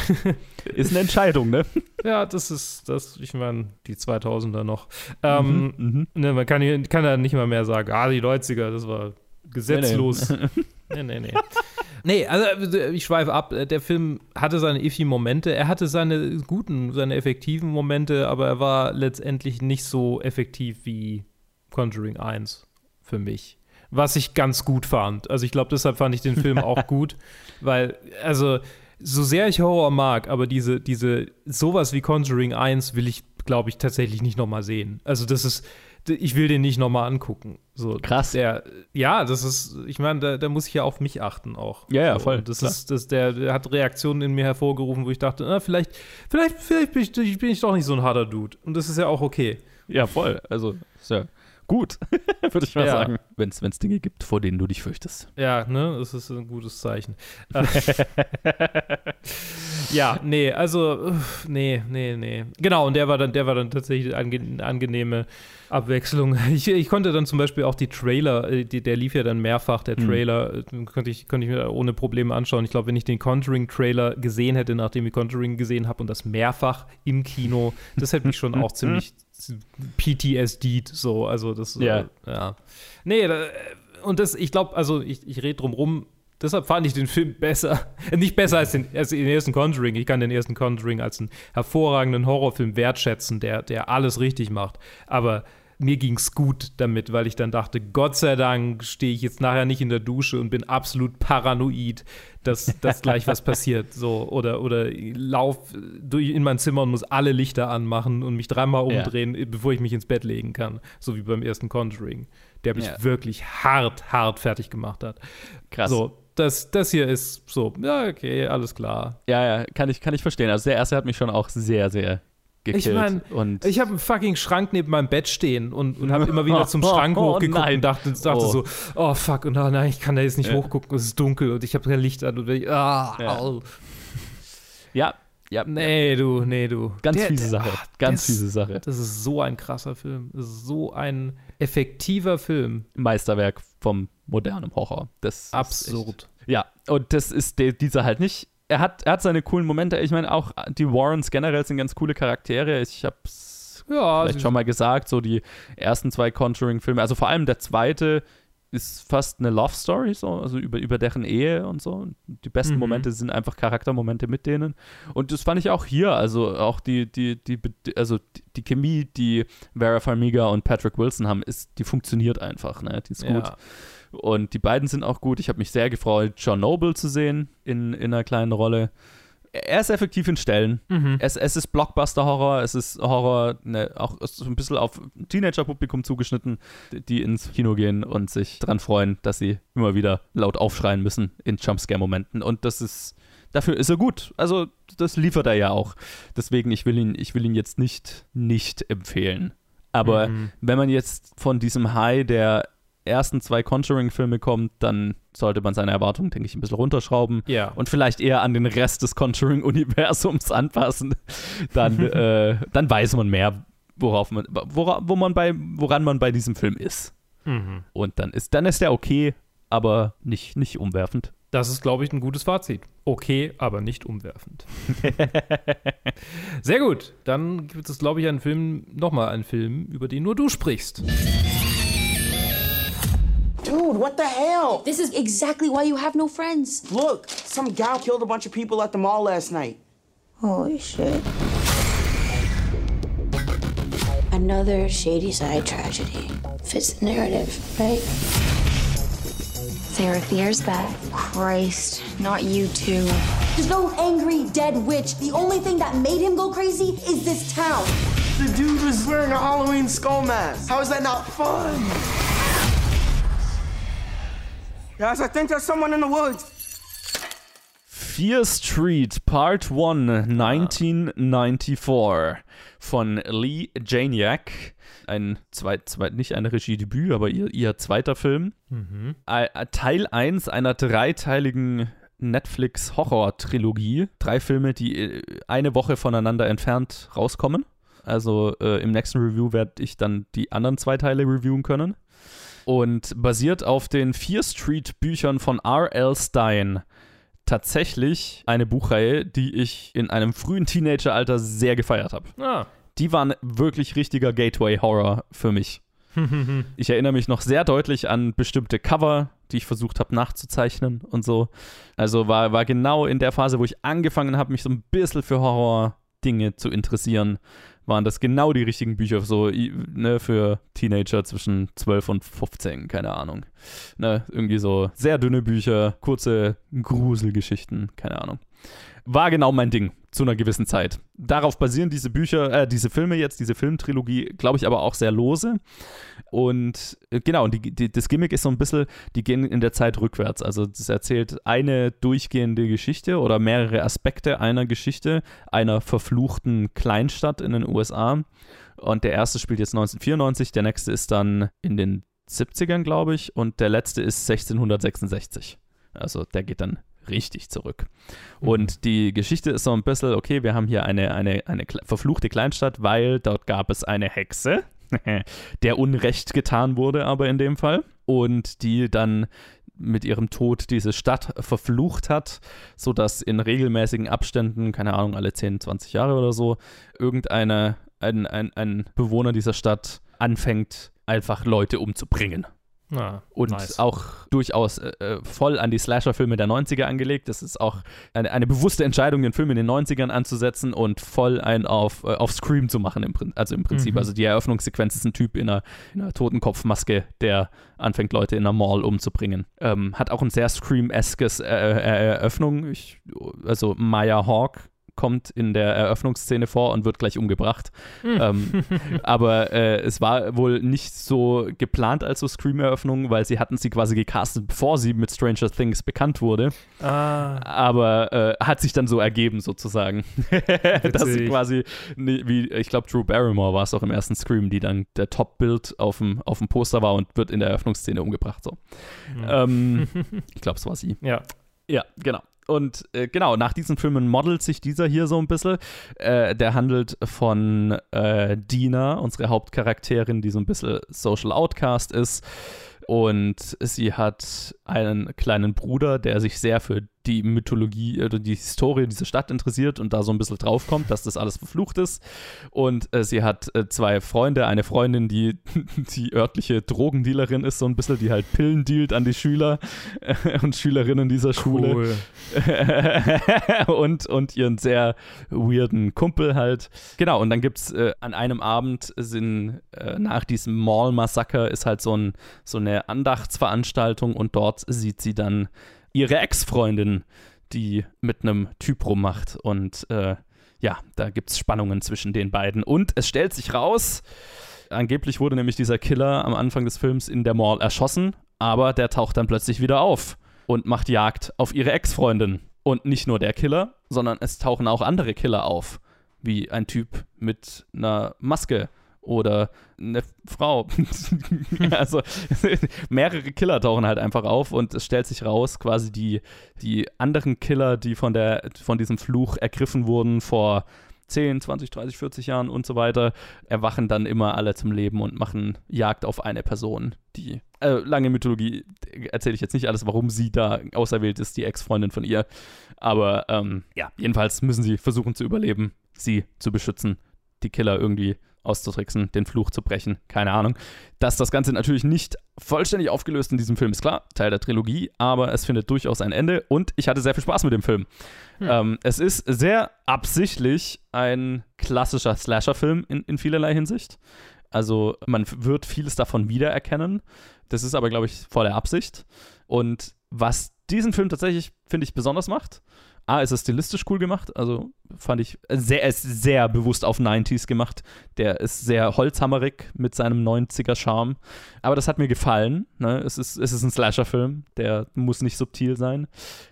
Ist eine Entscheidung, ne? Ja, das ist, das, ich meine, die 2000er noch. Ähm, Mhm, ne, man kann, kann da nicht mal mehr sagen, ah, die 90er, das war gesetzlos. Nee, nee, nee. Nee, also äh, ich schweife ab. Der Film hatte seine iffy Momente. Er hatte seine guten, seine effektiven Momente, aber er war letztendlich nicht so effektiv wie Conjuring 1 für mich. Was ich ganz gut fand. Also ich glaube, deshalb fand ich den Film auch gut, weil, also, so sehr ich Horror mag, aber diese, diese, sowas wie Conjuring 1 will ich, glaube ich, tatsächlich nicht nochmal sehen. Also das ist, ich will den nicht nochmal angucken. So, Krass. Der, ja, das ist, ich meine, da, da muss ich ja auf mich achten auch. Ja, ja, voll, Das klar. ist, das, der, der hat Reaktionen in mir hervorgerufen, wo ich dachte, ah, vielleicht, vielleicht, vielleicht bin ich, bin ich doch nicht so ein harter Dude. Und das ist ja auch okay. Ja, voll. Also, ist ja gut, würde ich mal Ja. sagen. Wenn es Dinge gibt, vor denen du dich fürchtest. Ja, ne, das ist ein gutes Zeichen. Äh, ja, nee, also, nee, nee, nee. Genau, und der war dann, der war dann tatsächlich eine angenehme Abwechslung. Ich, ich konnte dann zum Beispiel auch die Trailer, äh, die, der lief ja dann mehrfach, der Hm. Trailer, äh, konnte ich, konnte ich mir ohne Probleme anschauen. Ich glaube, wenn ich den Conjuring-Trailer gesehen hätte, nachdem ich Conjuring gesehen habe und das mehrfach im Kino, das hätte mich schon auch ziemlich, PTSD so, also das Ja. äh, ja. Nee, da, und das ich glaube, also ich, ich rede drum rum, deshalb fand ich den Film besser, nicht besser als den, als den ersten Conjuring. Ich kann den ersten Conjuring als einen hervorragenden Horrorfilm wertschätzen, der der alles richtig macht, aber mir ging's gut damit, weil ich dann dachte, Gott sei Dank stehe ich jetzt nachher nicht in der Dusche und bin absolut paranoid, dass, dass gleich was passiert. So, oder, oder lauf durch in mein Zimmer und muss alle Lichter anmachen und mich dreimal Ja. umdrehen, bevor ich mich ins Bett legen kann. So wie beim ersten Conjuring. Der mich Ja. wirklich hart, hart fertig gemacht hat. Krass. So, das, das hier ist so, ja, okay, alles klar. Ja, ja, kann ich, kann ich verstehen. Also der erste hat mich schon auch sehr, sehr gekillt. Ich meine, ich habe einen fucking Schrank neben meinem Bett stehen und, und habe immer wieder zum Schrank Oh, hochgeguckt nein. und dachte, dachte Oh. so, oh fuck, und oh nein, ich kann da jetzt nicht Ja. hochgucken, es ist dunkel und ich habe kein Licht an und ich, ah, Ja. ja, ja, Nee, du, nee, du. ganz Der- fiese Sache. ah, ganz das, fiese Sache. Das ist so ein krasser Film. Das ist so ein effektiver Film. Meisterwerk vom modernen Horror. Das Absurd. Echt, ja, und das ist der, dieser halt nicht. Er hat, er hat seine coolen Momente. Ich meine, auch die Warrens generell sind ganz coole Charaktere. Ich hab's Ja, vielleicht sie- schon mal gesagt, so die ersten zwei Conjuring-Filme, also vor allem der zweite ist fast eine Love Story, so, also über, über deren Ehe und so. Die besten Mhm. Momente sind einfach Charaktermomente mit denen. Und das fand ich auch hier, also auch die, die, die, also die, die Chemie, die Vera Farmiga und Patrick Wilson haben, ist, die funktioniert einfach, ne? Die ist gut. Ja. Und die beiden sind auch gut. Ich habe mich sehr gefreut, John Noble zu sehen in, in einer kleinen Rolle. Er ist effektiv in Stellen. Mhm. Es, es ist Blockbuster-Horror, es ist Horror, ne, auch so ein bisschen auf Teenager-Publikum zugeschnitten, die ins Kino gehen und sich dran freuen, dass sie immer wieder laut aufschreien müssen in Jumpscare-Momenten. Und das ist, dafür ist er gut. Also, das liefert er ja auch. Deswegen, ich will ihn, ich will ihn jetzt nicht, nicht empfehlen. Aber Mhm. wenn man jetzt von diesem High der ersten zwei Conjuring-Filme kommt, dann sollte man seine Erwartungen, denke ich, ein bisschen runterschrauben Ja. und vielleicht eher an den Rest des Conjuring-Universums anpassen. Dann, äh, dann weiß man mehr, worauf man, wora, wo man bei, woran man bei diesem Film ist. Mhm. Und dann ist, dann ist der okay, aber nicht, nicht umwerfend. Das ist, glaube ich, ein gutes Fazit. Okay, aber nicht umwerfend. Sehr gut. Dann gibt es, glaube ich, einen Film, nochmal einen Film, über den nur du sprichst. Dude, what the hell? This is exactly why you have no friends. Look, some gal killed a bunch of people at the mall last night. Holy shit. Another shady side tragedy. Fits the narrative, right? Sarah Fear's back. Christ, not you too. There's no angry dead witch. The only thing that made him go crazy is this town. The dude was wearing a Halloween skull mask. How is that not fun? Guys, I think there's someone in the woods. Fear Street Part 1 1994 von Lee Janiak. Ein zweit, zweit, nicht ein Regiedebüt, aber ihr, ihr zweiter Film. Mhm. Äh, Teil 1 einer dreiteiligen Netflix-Horror-Trilogie. Drei Filme, die äh, eine Woche voneinander entfernt rauskommen. Also äh, im nächsten Review werde ich dann die anderen zwei Teile reviewen können. Und basiert auf den Fear Street Büchern von R.L. Stein. Tatsächlich eine Buchreihe, die ich in einem frühen Teenageralter sehr gefeiert habe. Ah. Die waren wirklich richtiger Gateway-Horror für mich. Ich erinnere mich noch sehr deutlich an bestimmte Cover, die ich versucht habe nachzuzeichnen und so. Also war, war genau in der Phase, wo ich angefangen habe, mich so ein bisschen für Horror-Dinge zu interessieren, waren das genau die richtigen Bücher so, ne, für Teenager zwischen 12 und 15, keine Ahnung. Ne, irgendwie so sehr dünne Bücher, kurze Gruselgeschichten, keine Ahnung. War genau mein Ding zu einer gewissen Zeit. Darauf basieren diese Bücher, äh, diese Filme jetzt, diese Filmtrilogie, glaube ich, aber auch sehr lose. Und äh, genau, und die, die, das Gimmick ist so ein bisschen, die gehen in der Zeit rückwärts. Also das erzählt eine durchgehende Geschichte oder mehrere Aspekte einer Geschichte einer verfluchten Kleinstadt in den USA. Und der erste spielt jetzt 1994, der nächste ist dann in den 70ern, glaube ich, und der letzte ist 1666. Also der geht dann richtig zurück. Und die Geschichte ist so ein bisschen, okay, wir haben hier eine, eine, eine verfluchte Kleinstadt, weil dort gab es eine Hexe, der Unrecht getan wurde, aber in dem Fall. Und die dann mit ihrem Tod diese Stadt verflucht hat, sodass in regelmäßigen Abständen, keine Ahnung, alle 10, 20 Jahre oder so, irgendeine ein, ein, ein Bewohner dieser Stadt anfängt, einfach Leute umzubringen. Ah, und nice. auch durchaus äh, voll an die Slasher-Filme der 90er angelegt. Das ist auch eine, eine bewusste Entscheidung, den Film in den 90ern anzusetzen und voll ein auf, äh, auf Scream zu machen, im, also im Prinzip. Mhm. Also die Eröffnungssequenz ist ein Typ in einer, in einer Totenkopfmaske, der anfängt, Leute in einer Mall umzubringen. Ähm, hat auch ein sehr Scream-eskes äh, äh, Eröffnung. Ich, also Maya Hawk kommt in der Eröffnungsszene vor und wird gleich umgebracht. Hm. Ähm, aber äh, es war wohl nicht so geplant als so Scream-Eröffnung, weil sie hatten sie quasi gecastet, bevor sie mit Stranger Things bekannt wurde. Ah. Aber äh, hat sich dann so ergeben, sozusagen. Dass sie quasi, wie ich glaube, Drew Barrymore war es auch im ersten Scream, die dann der Top-Bild auf dem, auf dem Poster war und wird in der Eröffnungsszene umgebracht. So. Ja. Ähm, ich glaube, es war sie. Ja. Ja, genau. Und äh, genau, nach diesen Filmen modelt sich dieser hier so ein bisschen. Äh, der handelt von äh, Dina, unsere Hauptcharakterin, die so ein bisschen Social Outcast ist. Und sie hat einen kleinen Bruder, der sich sehr für die Mythologie oder die Historie dieser Stadt interessiert und da so ein bisschen draufkommt, dass das alles verflucht ist. Und äh, sie hat äh, zwei Freunde, eine Freundin, die die örtliche Drogendealerin ist, so ein bisschen, die halt Pillen dealt an die Schüler äh, und Schülerinnen dieser Schule. Cool. und, und ihren sehr weirden Kumpel halt. Genau, und dann gibt es äh, an einem Abend sind äh, nach diesem Mall-Massaker ist halt so, ein, so eine Andachtsveranstaltung und dort sieht sie dann ihre Ex-Freundin, die mit einem Typ rummacht und äh, ja, da gibt es Spannungen zwischen den beiden. Und es stellt sich raus, angeblich wurde nämlich dieser Killer am Anfang des Films in der Mall erschossen, aber der taucht dann plötzlich wieder auf und macht Jagd auf ihre Ex-Freundin. Und nicht nur der Killer, sondern es tauchen auch andere Killer auf, wie ein Typ mit einer Maske oder eine Frau. also mehrere Killer tauchen halt einfach auf und es stellt sich raus, quasi die, die anderen Killer, die von, der, von diesem Fluch ergriffen wurden vor 10, 20, 30, 40 Jahren und so weiter, erwachen dann immer alle zum Leben und machen Jagd auf eine Person, die äh, lange Mythologie erzähle ich jetzt nicht alles, warum sie da auserwählt ist, die Ex-Freundin von ihr. Aber ähm, ja, jedenfalls müssen sie versuchen zu überleben, sie zu beschützen, die Killer irgendwie auszutricksen, den Fluch zu brechen, keine Ahnung. Dass das Ganze natürlich nicht vollständig aufgelöst in diesem Film ist klar, Teil der Trilogie, aber es findet durchaus ein Ende und ich hatte sehr viel Spaß mit dem Film. Hm. Ähm, es ist sehr absichtlich ein klassischer Slasher-Film in, in vielerlei Hinsicht. Also man wird vieles davon wiedererkennen. Das ist aber, glaube ich, voll der Absicht. Und was diesen Film tatsächlich, finde ich, besonders macht, A, ist es stilistisch cool gemacht. Also fand ich sehr, er ist sehr bewusst auf 90s gemacht. Der ist sehr holzhammerig mit seinem 90er-Charme. Aber das hat mir gefallen. Ne? Es, ist, es ist ein Slasher-Film. Der muss nicht subtil sein.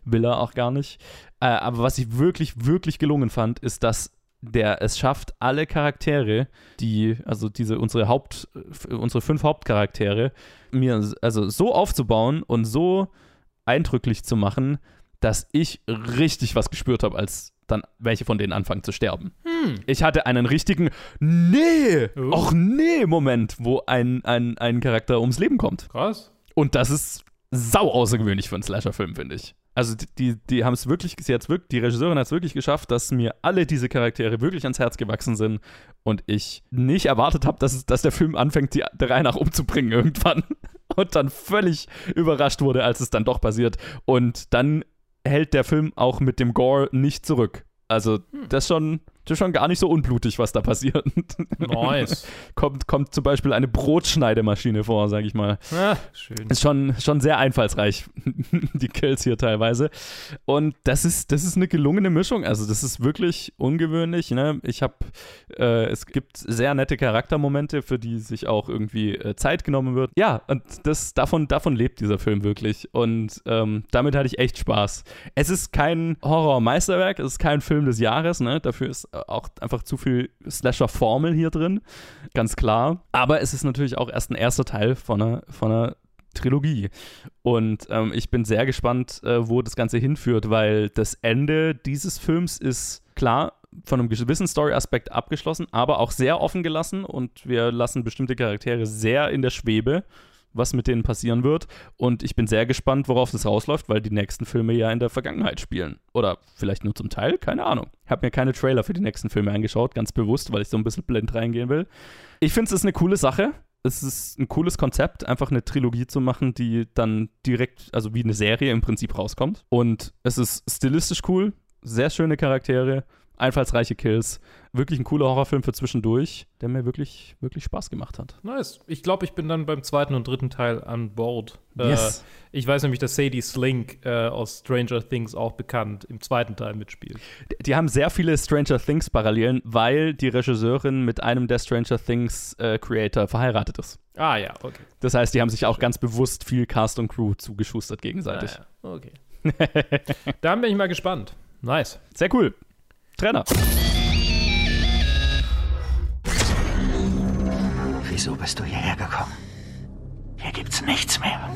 Will er auch gar nicht. Äh, aber was ich wirklich, wirklich gelungen fand, ist, dass der es schafft, alle Charaktere, die, also diese, unsere Haupt, unsere fünf Hauptcharaktere, mir also so aufzubauen und so eindrücklich zu machen, dass ich richtig was gespürt habe, als dann welche von denen anfangen zu sterben. Hm. Ich hatte einen richtigen Nee, och nee Moment, wo ein, ein, ein Charakter ums Leben kommt. Krass. Und das ist sau außergewöhnlich für einen Slasher-Film, finde ich. Also die, die, haben es wirklich, sie hat's wirklich, die Regisseurin hat es wirklich geschafft, dass mir alle diese Charaktere wirklich ans Herz gewachsen sind und ich nicht erwartet habe, dass, dass der Film anfängt, die der Reihe nach umzubringen irgendwann. Und dann völlig überrascht wurde, als es dann doch passiert. Und dann hält der Film auch mit dem Gore nicht zurück. Also das ist schon, das ist schon gar nicht so unblutig, was da passiert. Nice. kommt, kommt zum Beispiel eine Brotschneidemaschine vor, sage ich mal. Ah, schön. Ist schon, schon sehr einfallsreich, die Kills hier teilweise. Und das ist, das ist eine gelungene Mischung. Also, das ist wirklich ungewöhnlich. Ne? Ich habe, äh, es gibt sehr nette Charaktermomente, für die sich auch irgendwie äh, Zeit genommen wird. Ja, und das, davon, davon lebt dieser Film wirklich. Und ähm, damit hatte ich echt Spaß. Es ist kein Horror-Meisterwerk, es ist kein Film des Jahres. Ne? Dafür ist auch einfach zu viel Slasher-Formel hier drin. Ganz klar. Aber es ist natürlich auch erst ein erster Teil von einer, von einer Trilogie. Und ähm, ich bin sehr gespannt, äh, wo das Ganze hinführt, weil das Ende dieses Films ist klar von einem gewissen Story-Aspekt abgeschlossen, aber auch sehr offen gelassen und wir lassen bestimmte Charaktere sehr in der Schwebe. Was mit denen passieren wird. Und ich bin sehr gespannt, worauf das rausläuft, weil die nächsten Filme ja in der Vergangenheit spielen. Oder vielleicht nur zum Teil, keine Ahnung. Ich habe mir keine Trailer für die nächsten Filme angeschaut, ganz bewusst, weil ich so ein bisschen blind reingehen will. Ich finde, es ist eine coole Sache. Es ist ein cooles Konzept, einfach eine Trilogie zu machen, die dann direkt, also wie eine Serie im Prinzip rauskommt. Und es ist stilistisch cool, sehr schöne Charaktere, einfallsreiche Kills. Wirklich ein cooler Horrorfilm für zwischendurch, der mir wirklich, wirklich Spaß gemacht hat. Nice. Ich glaube, ich bin dann beim zweiten und dritten Teil an Bord. Yes. Äh, ich weiß nämlich, dass Sadie Slink äh, aus Stranger Things auch bekannt im zweiten Teil mitspielt. Die, die haben sehr viele Stranger Things Parallelen, weil die Regisseurin mit einem der Stranger Things äh, Creator verheiratet ist. Ah ja, okay. Das heißt, die haben sich auch ganz bewusst viel Cast und Crew zugeschustert gegenseitig. Ah, ja. Okay. da bin ich mal gespannt. Nice. Sehr cool. Trainer. Wieso bist du hierher gekommen? Hier gibt's nichts mehr.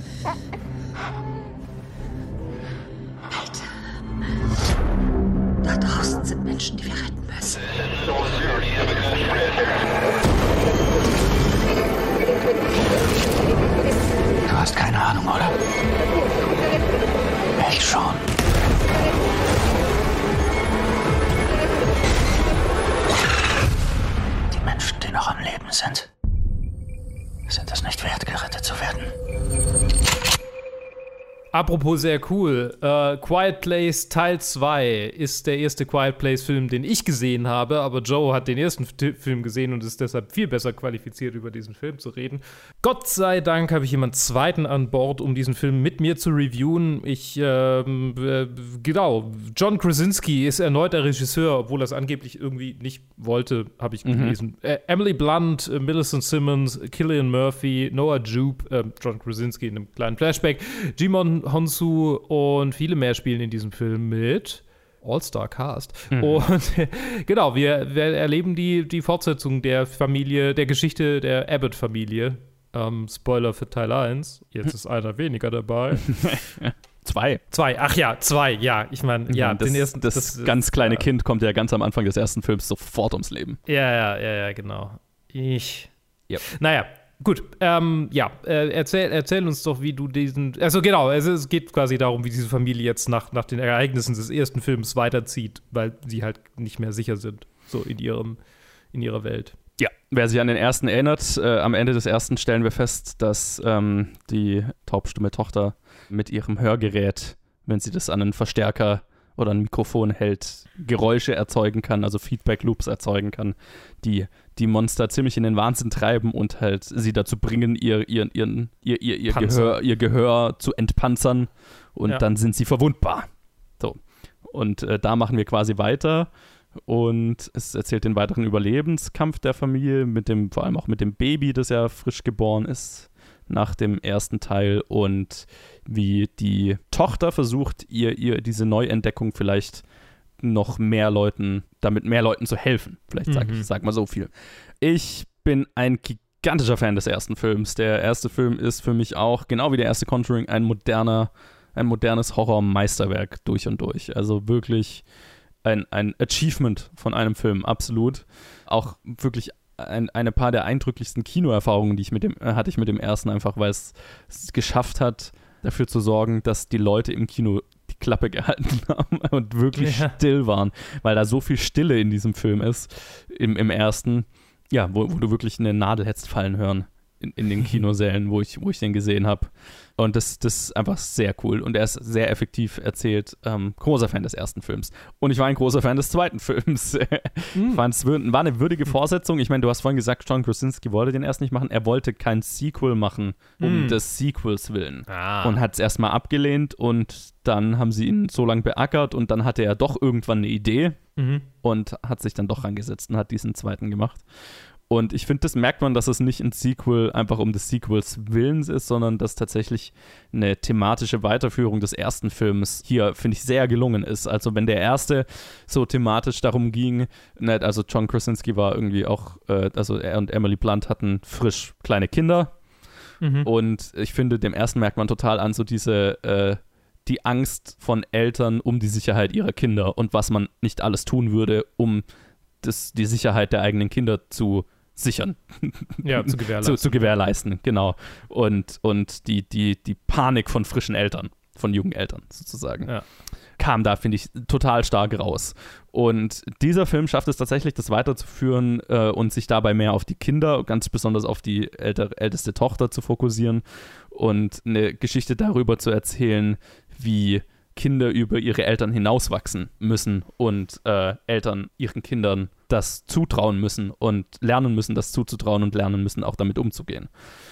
Alter. Da draußen sind Menschen, die wir retten müssen. Du hast keine Ahnung, oder? Ich schon. Noch am Apropos sehr cool, äh, Quiet Place Teil 2 ist der erste Quiet Place Film, den ich gesehen habe, aber Joe hat den ersten Film gesehen und ist deshalb viel besser qualifiziert, über diesen Film zu reden. Gott sei Dank habe ich jemanden zweiten an Bord, um diesen Film mit mir zu reviewen. Ich, ähm, äh, genau, John Krasinski ist erneut der Regisseur, obwohl er es angeblich irgendwie nicht wollte, habe ich Mhm. gelesen. Äh, Emily Blunt, äh, Millicent Simmons, Killian Murphy, Noah Jupe, äh, John Krasinski in einem kleinen Flashback, Jimon Honsu und viele mehr spielen in diesem Film mit. All-Star-Cast. Mhm. Und genau, wir, wir erleben die, die Fortsetzung der Familie, der Geschichte der Abbott-Familie. Ähm, Spoiler für Teil 1. Jetzt ist einer weniger dabei. Zwei. Zwei, ach ja, zwei, ja. Ich meine, ja, das, den ersten. das, das- ganz kleine ja. Kind kommt ja ganz am Anfang des ersten Films sofort ums Leben. Ja, ja, ja, ja, genau. Ich. Yep. Naja, gut. Ähm, ja, äh, erzähl, erzähl uns doch, wie du diesen. Also, genau, es, es geht quasi darum, wie diese Familie jetzt nach, nach den Ereignissen des ersten Films weiterzieht, weil sie halt nicht mehr sicher sind, so in, ihrem, in ihrer Welt. Ja, wer sich an den ersten erinnert, äh, am Ende des ersten stellen wir fest, dass ähm, die taubstumme Tochter mit ihrem Hörgerät, wenn sie das an einen Verstärker oder ein Mikrofon hält, Geräusche erzeugen kann, also Feedback-Loops erzeugen kann, die die Monster ziemlich in den Wahnsinn treiben und halt sie dazu bringen, ihr, ihr, ihren, ihr, ihr, ihr. Gehör, ihr Gehör zu entpanzern und Ja. dann sind sie verwundbar. So. Und äh, da machen wir quasi weiter und es erzählt den weiteren Überlebenskampf der Familie, mit dem, vor allem auch mit dem Baby, das ja frisch geboren ist nach dem ersten Teil und wie die Tochter versucht, ihr, ihr diese Neuentdeckung vielleicht noch mehr Leuten, damit mehr Leuten zu helfen. Vielleicht sage Mhm. ich, sag mal so viel. Ich bin ein gigantischer Fan des ersten Films. Der erste Film ist für mich auch, genau wie der erste Conjuring, ein moderner, ein modernes Horror-Meisterwerk durch und durch. Also wirklich ein, ein Achievement von einem Film, absolut. Auch wirklich ein, eine paar der eindrücklichsten Kinoerfahrungen, die ich mit dem, äh, hatte ich mit dem ersten, einfach weil es es geschafft hat, dafür zu sorgen, dass die Leute im Kino die Klappe gehalten haben und wirklich Ja. still waren, weil da so viel Stille in diesem Film ist, im, im ersten, ja, wo, wo du wirklich eine Nadel hättest fallen hören in, in den Kinosälen, wo ich, wo ich den gesehen habe. Und das, das ist einfach sehr cool und er ist sehr effektiv erzählt. Ähm, großer Fan des ersten Films. Und ich war ein großer Fan des zweiten Films. Ich fand es war eine würdige Fortsetzung. Ich meine, du hast vorhin gesagt, John Krasinski wollte den erst nicht machen. Er wollte kein Sequel machen, um Mm. des Sequels willen. Ah. Und hat es erstmal abgelehnt und dann haben sie ihn so lange beackert und dann hatte er doch irgendwann eine Idee Mhm. und hat sich dann doch rangesetzt und hat diesen zweiten gemacht. Und ich finde, das merkt man, dass es nicht ein Sequel einfach um des Sequels Willens ist, sondern dass tatsächlich eine thematische Weiterführung des ersten Films hier, finde ich, sehr gelungen ist. Also wenn der erste so thematisch darum ging, ne, also John Krasinski war irgendwie auch, äh, also er und Emily Blunt hatten frisch kleine Kinder. Mhm. Und ich finde, dem ersten merkt man total an, so diese, äh, die Angst von Eltern um die Sicherheit ihrer Kinder und was man nicht alles tun würde, um das, die Sicherheit der eigenen Kinder zu sichern. Ja, zu gewährleisten. zu, zu gewährleisten, genau. Und, und die, die, die Panik von frischen Eltern, von jungen Eltern sozusagen. Ja. Kam da, finde ich, total stark raus. Und dieser Film schafft es tatsächlich, das weiterzuführen äh, und sich dabei mehr auf die Kinder, ganz besonders auf die älter, älteste Tochter zu fokussieren und eine Geschichte darüber zu erzählen, wie Kinder über ihre Eltern hinauswachsen müssen und äh, Eltern ihren Kindern das zutrauen müssen und lernen müssen, das zuzutrauen und lernen müssen, auch damit umzugehen.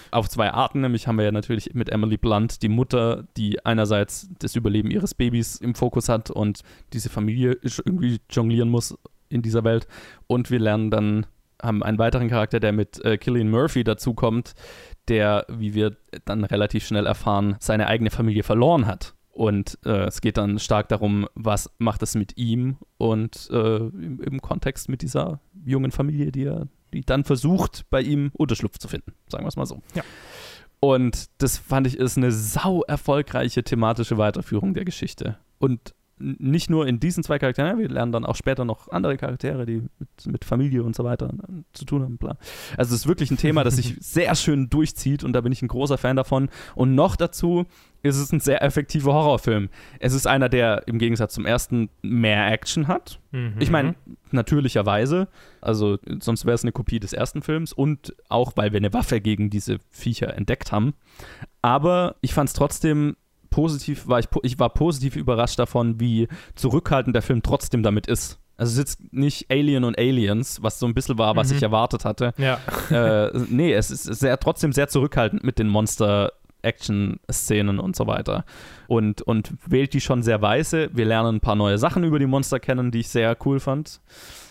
Auf zwei Arten, nämlich haben wir ja natürlich mit Emily Blunt die Mutter, die einerseits das Überleben ihres Babys im Fokus hat und diese Familie irgendwie jonglieren muss in dieser Welt. Und wir lernen dann, haben einen weiteren Charakter, der mit äh, Killian Murphy dazukommt, der, wie wir dann relativ schnell erfahren, seine eigene Familie verloren hat und äh, es geht dann stark darum, was macht es mit ihm und äh, im, im, Kontext mit dieser jungen Familie, die er, die dann versucht, bei ihm Unterschlupf zu finden, sagen wir es mal so. Ja. Und das fand ich ist eine sau erfolgreiche thematische Weiterführung der Geschichte. Und nicht nur in diesen zwei Charakteren, wir lernen dann auch später noch andere Charaktere, die mit, mit Familie und so weiter äh, zu tun haben. Bla. Also es ist wirklich ein Thema, das sich sehr schön durchzieht und da bin ich ein großer Fan davon. Und noch dazu ist es ein sehr effektiver Horrorfilm. Es ist einer, der im Gegensatz zum ersten mehr Action hat. Mhm. Ich meine, natürlicherweise, also sonst wäre es eine Kopie des ersten Films und auch, weil wir eine Waffe gegen diese Viecher entdeckt haben. Aber ich fand es trotzdem positiv, war ich, ich war positiv überrascht davon, wie zurückhaltend der Film trotzdem damit ist. Also es ist jetzt nicht Alien und Aliens, was so ein bisschen war, was Mhm. ich erwartet hatte. Ja. Äh, nee, es ist sehr, trotzdem sehr zurückhaltend mit den Monster- Action-Szenen und so weiter. Und, und wählt die schon sehr weise. Wir lernen ein paar neue Sachen über die Monster kennen, die ich sehr cool fand.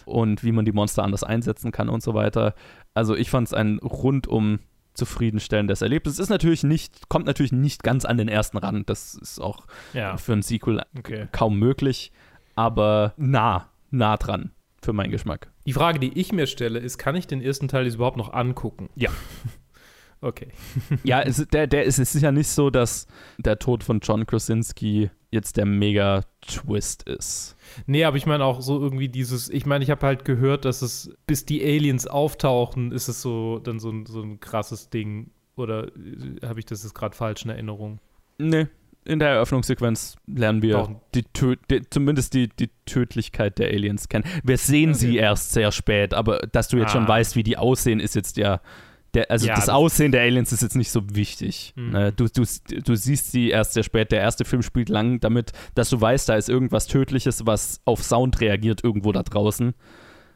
Und wie man die Monster anders einsetzen kann und so weiter. Also ich fand es ein rundum zufriedenstellendes Erlebnis. Es ist natürlich nicht, kommt natürlich nicht ganz an den ersten ran. Das ist auch Ja. für ein Sequel Okay. kaum möglich, aber nah, nah dran für meinen Geschmack. Die Frage, die ich mir stelle, ist, kann ich den ersten Teil jetzt überhaupt noch angucken? Ja. Okay. Ja, es, der, der ist, es ist ja nicht so, dass der Tod von John Krasinski jetzt der Mega-Twist ist. Nee, aber ich meine auch so irgendwie dieses, ich meine, ich habe halt gehört, dass es, bis die Aliens auftauchen, ist es so dann so ein, so ein krasses Ding. Oder äh, habe ich das jetzt gerade falsch in Erinnerung? Nee, in der Eröffnungssequenz lernen wir Doch. die, die, zumindest die, die Tödlichkeit der Aliens kennen. Wir sehen sie erst sehr spät, aber dass du jetzt schon Ah. weißt, wie die aussehen, ist jetzt ja. Der, also Ja, das das- Aussehen der Aliens ist jetzt nicht so wichtig. Mhm. Ne? Du, du, du siehst sie erst sehr spät. Der erste Film spielt lang damit, dass du weißt, da ist irgendwas Tödliches, was auf Sound reagiert irgendwo da draußen.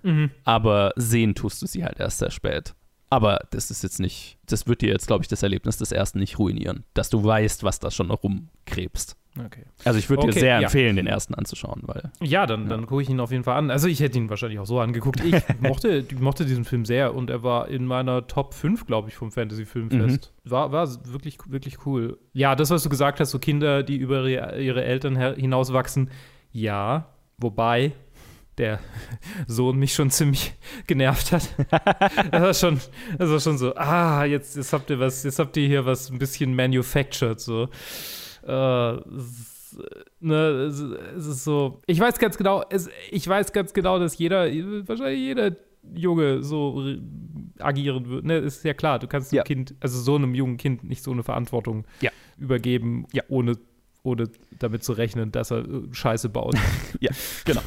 Mhm. Aber sehen tust du sie halt erst sehr spät. Aber das ist jetzt nicht, das wird dir jetzt, glaube ich, das Erlebnis des ersten nicht ruinieren, dass du weißt, was da schon noch rumkrebst. Okay. Also ich würde dir Okay, sehr ja. empfehlen, den ersten anzuschauen, weil Ja, dann, dann gucke ich ihn auf jeden Fall an. Also ich hätte ihn wahrscheinlich auch so angeguckt. Ich mochte, mochte diesen Film sehr und er war in meiner Top 5, glaube ich, vom Fantasy Filmfest. War, war wirklich, wirklich cool. Ja, das, was du gesagt hast, so Kinder, die über ihre, Eltern hinauswachsen, ja. Wobei der Sohn mich schon ziemlich genervt hat. das war schon, das war schon so, ah, jetzt, jetzt habt ihr was, jetzt habt ihr hier was ein bisschen manufactured, so. Äh, ne, es, ist so, ich weiß ganz genau, es, ich weiß ganz genau, dass jeder, wahrscheinlich jeder Junge so re- agieren wird. Ne, ist ja klar, du kannst einem Kind, also so einem jungen Kind nicht so eine Verantwortung Ja. übergeben, ohne, ohne damit zu rechnen, dass er äh, Scheiße baut. ja, genau.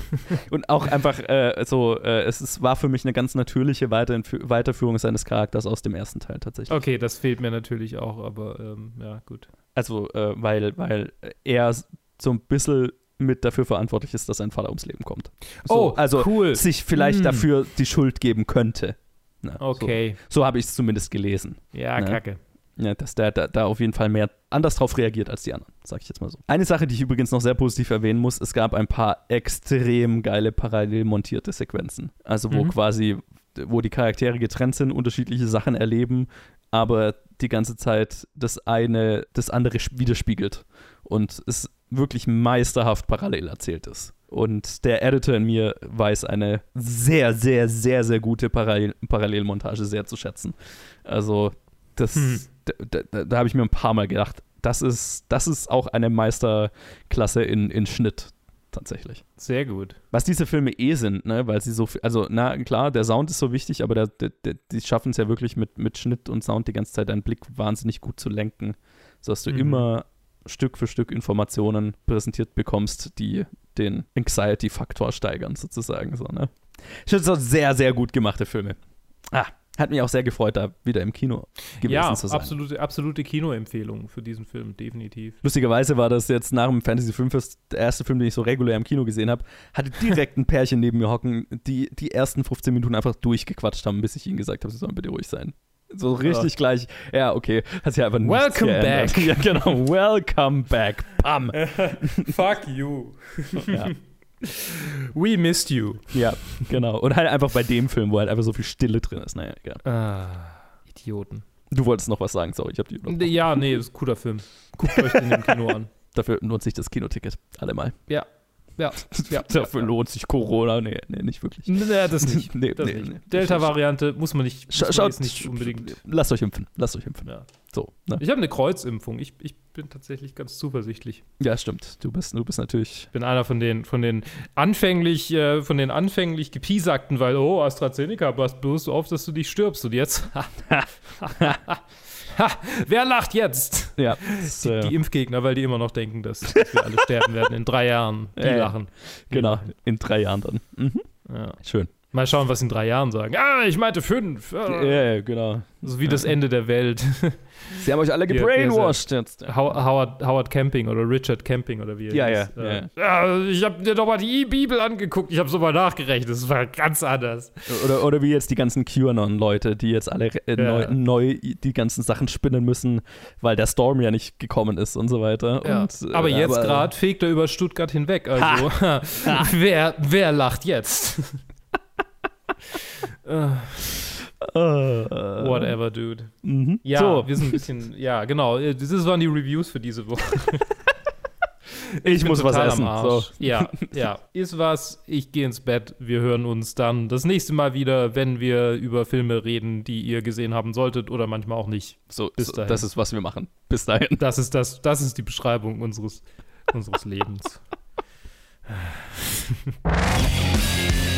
Und auch einfach äh, so, äh, es ist, war für mich eine ganz natürliche Weiterführung seines Charakters aus dem ersten Teil tatsächlich. Okay, das fehlt mir natürlich auch, aber ähm, ja, gut. Also, äh, weil, weil er so ein bisschen mit dafür verantwortlich ist, dass sein Vater ums Leben kommt. So, Oh, also cool. sich vielleicht Hm. dafür die Schuld geben könnte. Na, Okay. So, so habe ich es zumindest gelesen. Ja, Ne? kacke. Ja, dass der da, da auf jeden Fall mehr anders drauf reagiert als die anderen, sag ich jetzt mal so. Eine Sache, die ich übrigens noch sehr positiv erwähnen muss, es gab ein paar extrem geile parallel montierte Sequenzen. Also wo Mhm. quasi, wo die Charaktere getrennt sind, unterschiedliche Sachen erleben, aber die ganze Zeit das eine das andere widerspiegelt und es wirklich meisterhaft parallel erzählt ist. Und der Editor in mir weiß eine sehr, sehr, sehr, sehr gute Parallel Parallelmontage sehr zu schätzen. Also, das, Hm. da, da, da, da habe ich mir ein paar Mal gedacht, das ist, das ist auch eine Meisterklasse in, in Schnitt tatsächlich. Sehr gut. Was diese Filme eh sind, ne, weil sie so viel, also na klar, der Sound ist so wichtig, aber der, der, der, die schaffen es ja wirklich mit, mit Schnitt und Sound die ganze Zeit deinen Blick wahnsinnig gut zu lenken, sodass du Mhm. immer Stück für Stück Informationen präsentiert bekommst, die den Anxiety-Faktor steigern, sozusagen. So, ne? Es auch sehr, sehr gut gemachte Filme. Ah, hat mich auch sehr gefreut, da wieder im Kino gewesen Ja, zu sein. absolute, absolute Kinoempfehlung für diesen Film, definitiv. Lustigerweise war das jetzt nach dem Fantasy Filmfest der erste Film, den ich so regulär im Kino gesehen habe. Hatte direkt ein Pärchen neben mir hocken, die die ersten 15 Minuten einfach durchgequatscht haben, bis ich ihnen gesagt habe, sie sollen bitte ruhig sein. So richtig Ja. gleich, ja, okay, hat sich einfach nichts Welcome geändert. back. Ja, genau, welcome back. Bam. Fuck you. Ja. We missed you. Ja, genau. Und halt einfach bei dem Film, wo halt einfach so viel Stille drin ist. Naja, egal. Ah, Idioten. Du wolltest noch was sagen, sorry, ich habe die. Ja, nee, das ist ein cooler Film. Guckt euch den im Kino an. Dafür lohnt sich das Kinoticket. Allemal. Ja. Ja. ja. Dafür lohnt sich Corona. Nee, nee, nicht wirklich. Nee, das nicht. Nee, das nee, nee. Delta-Variante muss man nicht, muss man schaut, jetzt nicht unbedingt. Lasst euch impfen. Lasst euch impfen. Ja. So, ne? Ich habe eine Kreuzimpfung. Ich, ich bin tatsächlich ganz zuversichtlich. Ja, stimmt. Du bist, du bist natürlich. Ich bin einer von den, von den anfänglich, äh, von den anfänglich gepiesagten, weil, oh, AstraZeneca, pass bloß auf, dass du dich stirbst. Und jetzt? ha, wer lacht jetzt? Ja. Die, äh, die Impfgegner, weil die immer noch denken, dass, dass wir alle sterben werden in drei Jahren. Die ja. lachen. Genau, in drei Jahren dann. Mhm. Ja. Schön. Mal schauen, was in drei Jahren sagen. Ah, ich meinte fünf. Ah. Ja, genau. So wie das Ende der Welt. Sie haben euch alle gebrainwashed jetzt. Howard, Howard Camping oder Richard Camping oder wie er Ja, hieß. ja, Äh, ja. ja, ich habe dir doch mal die Bibel angeguckt. Ich habe so mal nachgerechnet. Das war ganz anders. Oder, oder wie jetzt die ganzen QAnon-Leute, die jetzt alle äh, Ja. neu, neu die ganzen Sachen spinnen müssen, weil der Storm ja nicht gekommen ist und so weiter. Ja. Und, äh, aber jetzt gerade fegt er über Stuttgart hinweg. Also, wer, wer lacht jetzt? Äh, Whatever, dude. Mhm. Ja, So. wir sind ein bisschen, ja, genau. Das waren die Reviews für diese Woche. Ich bin muss was essen, so. Ja, ja. Ist was. Ich gehe ins Bett. Wir hören uns dann das nächste Mal wieder, wenn wir über Filme reden, die ihr gesehen haben solltet oder manchmal auch nicht. So, Bis so dahin. das ist, was wir machen. Bis dahin. Das ist das, das ist die Beschreibung unseres, unseres Lebens.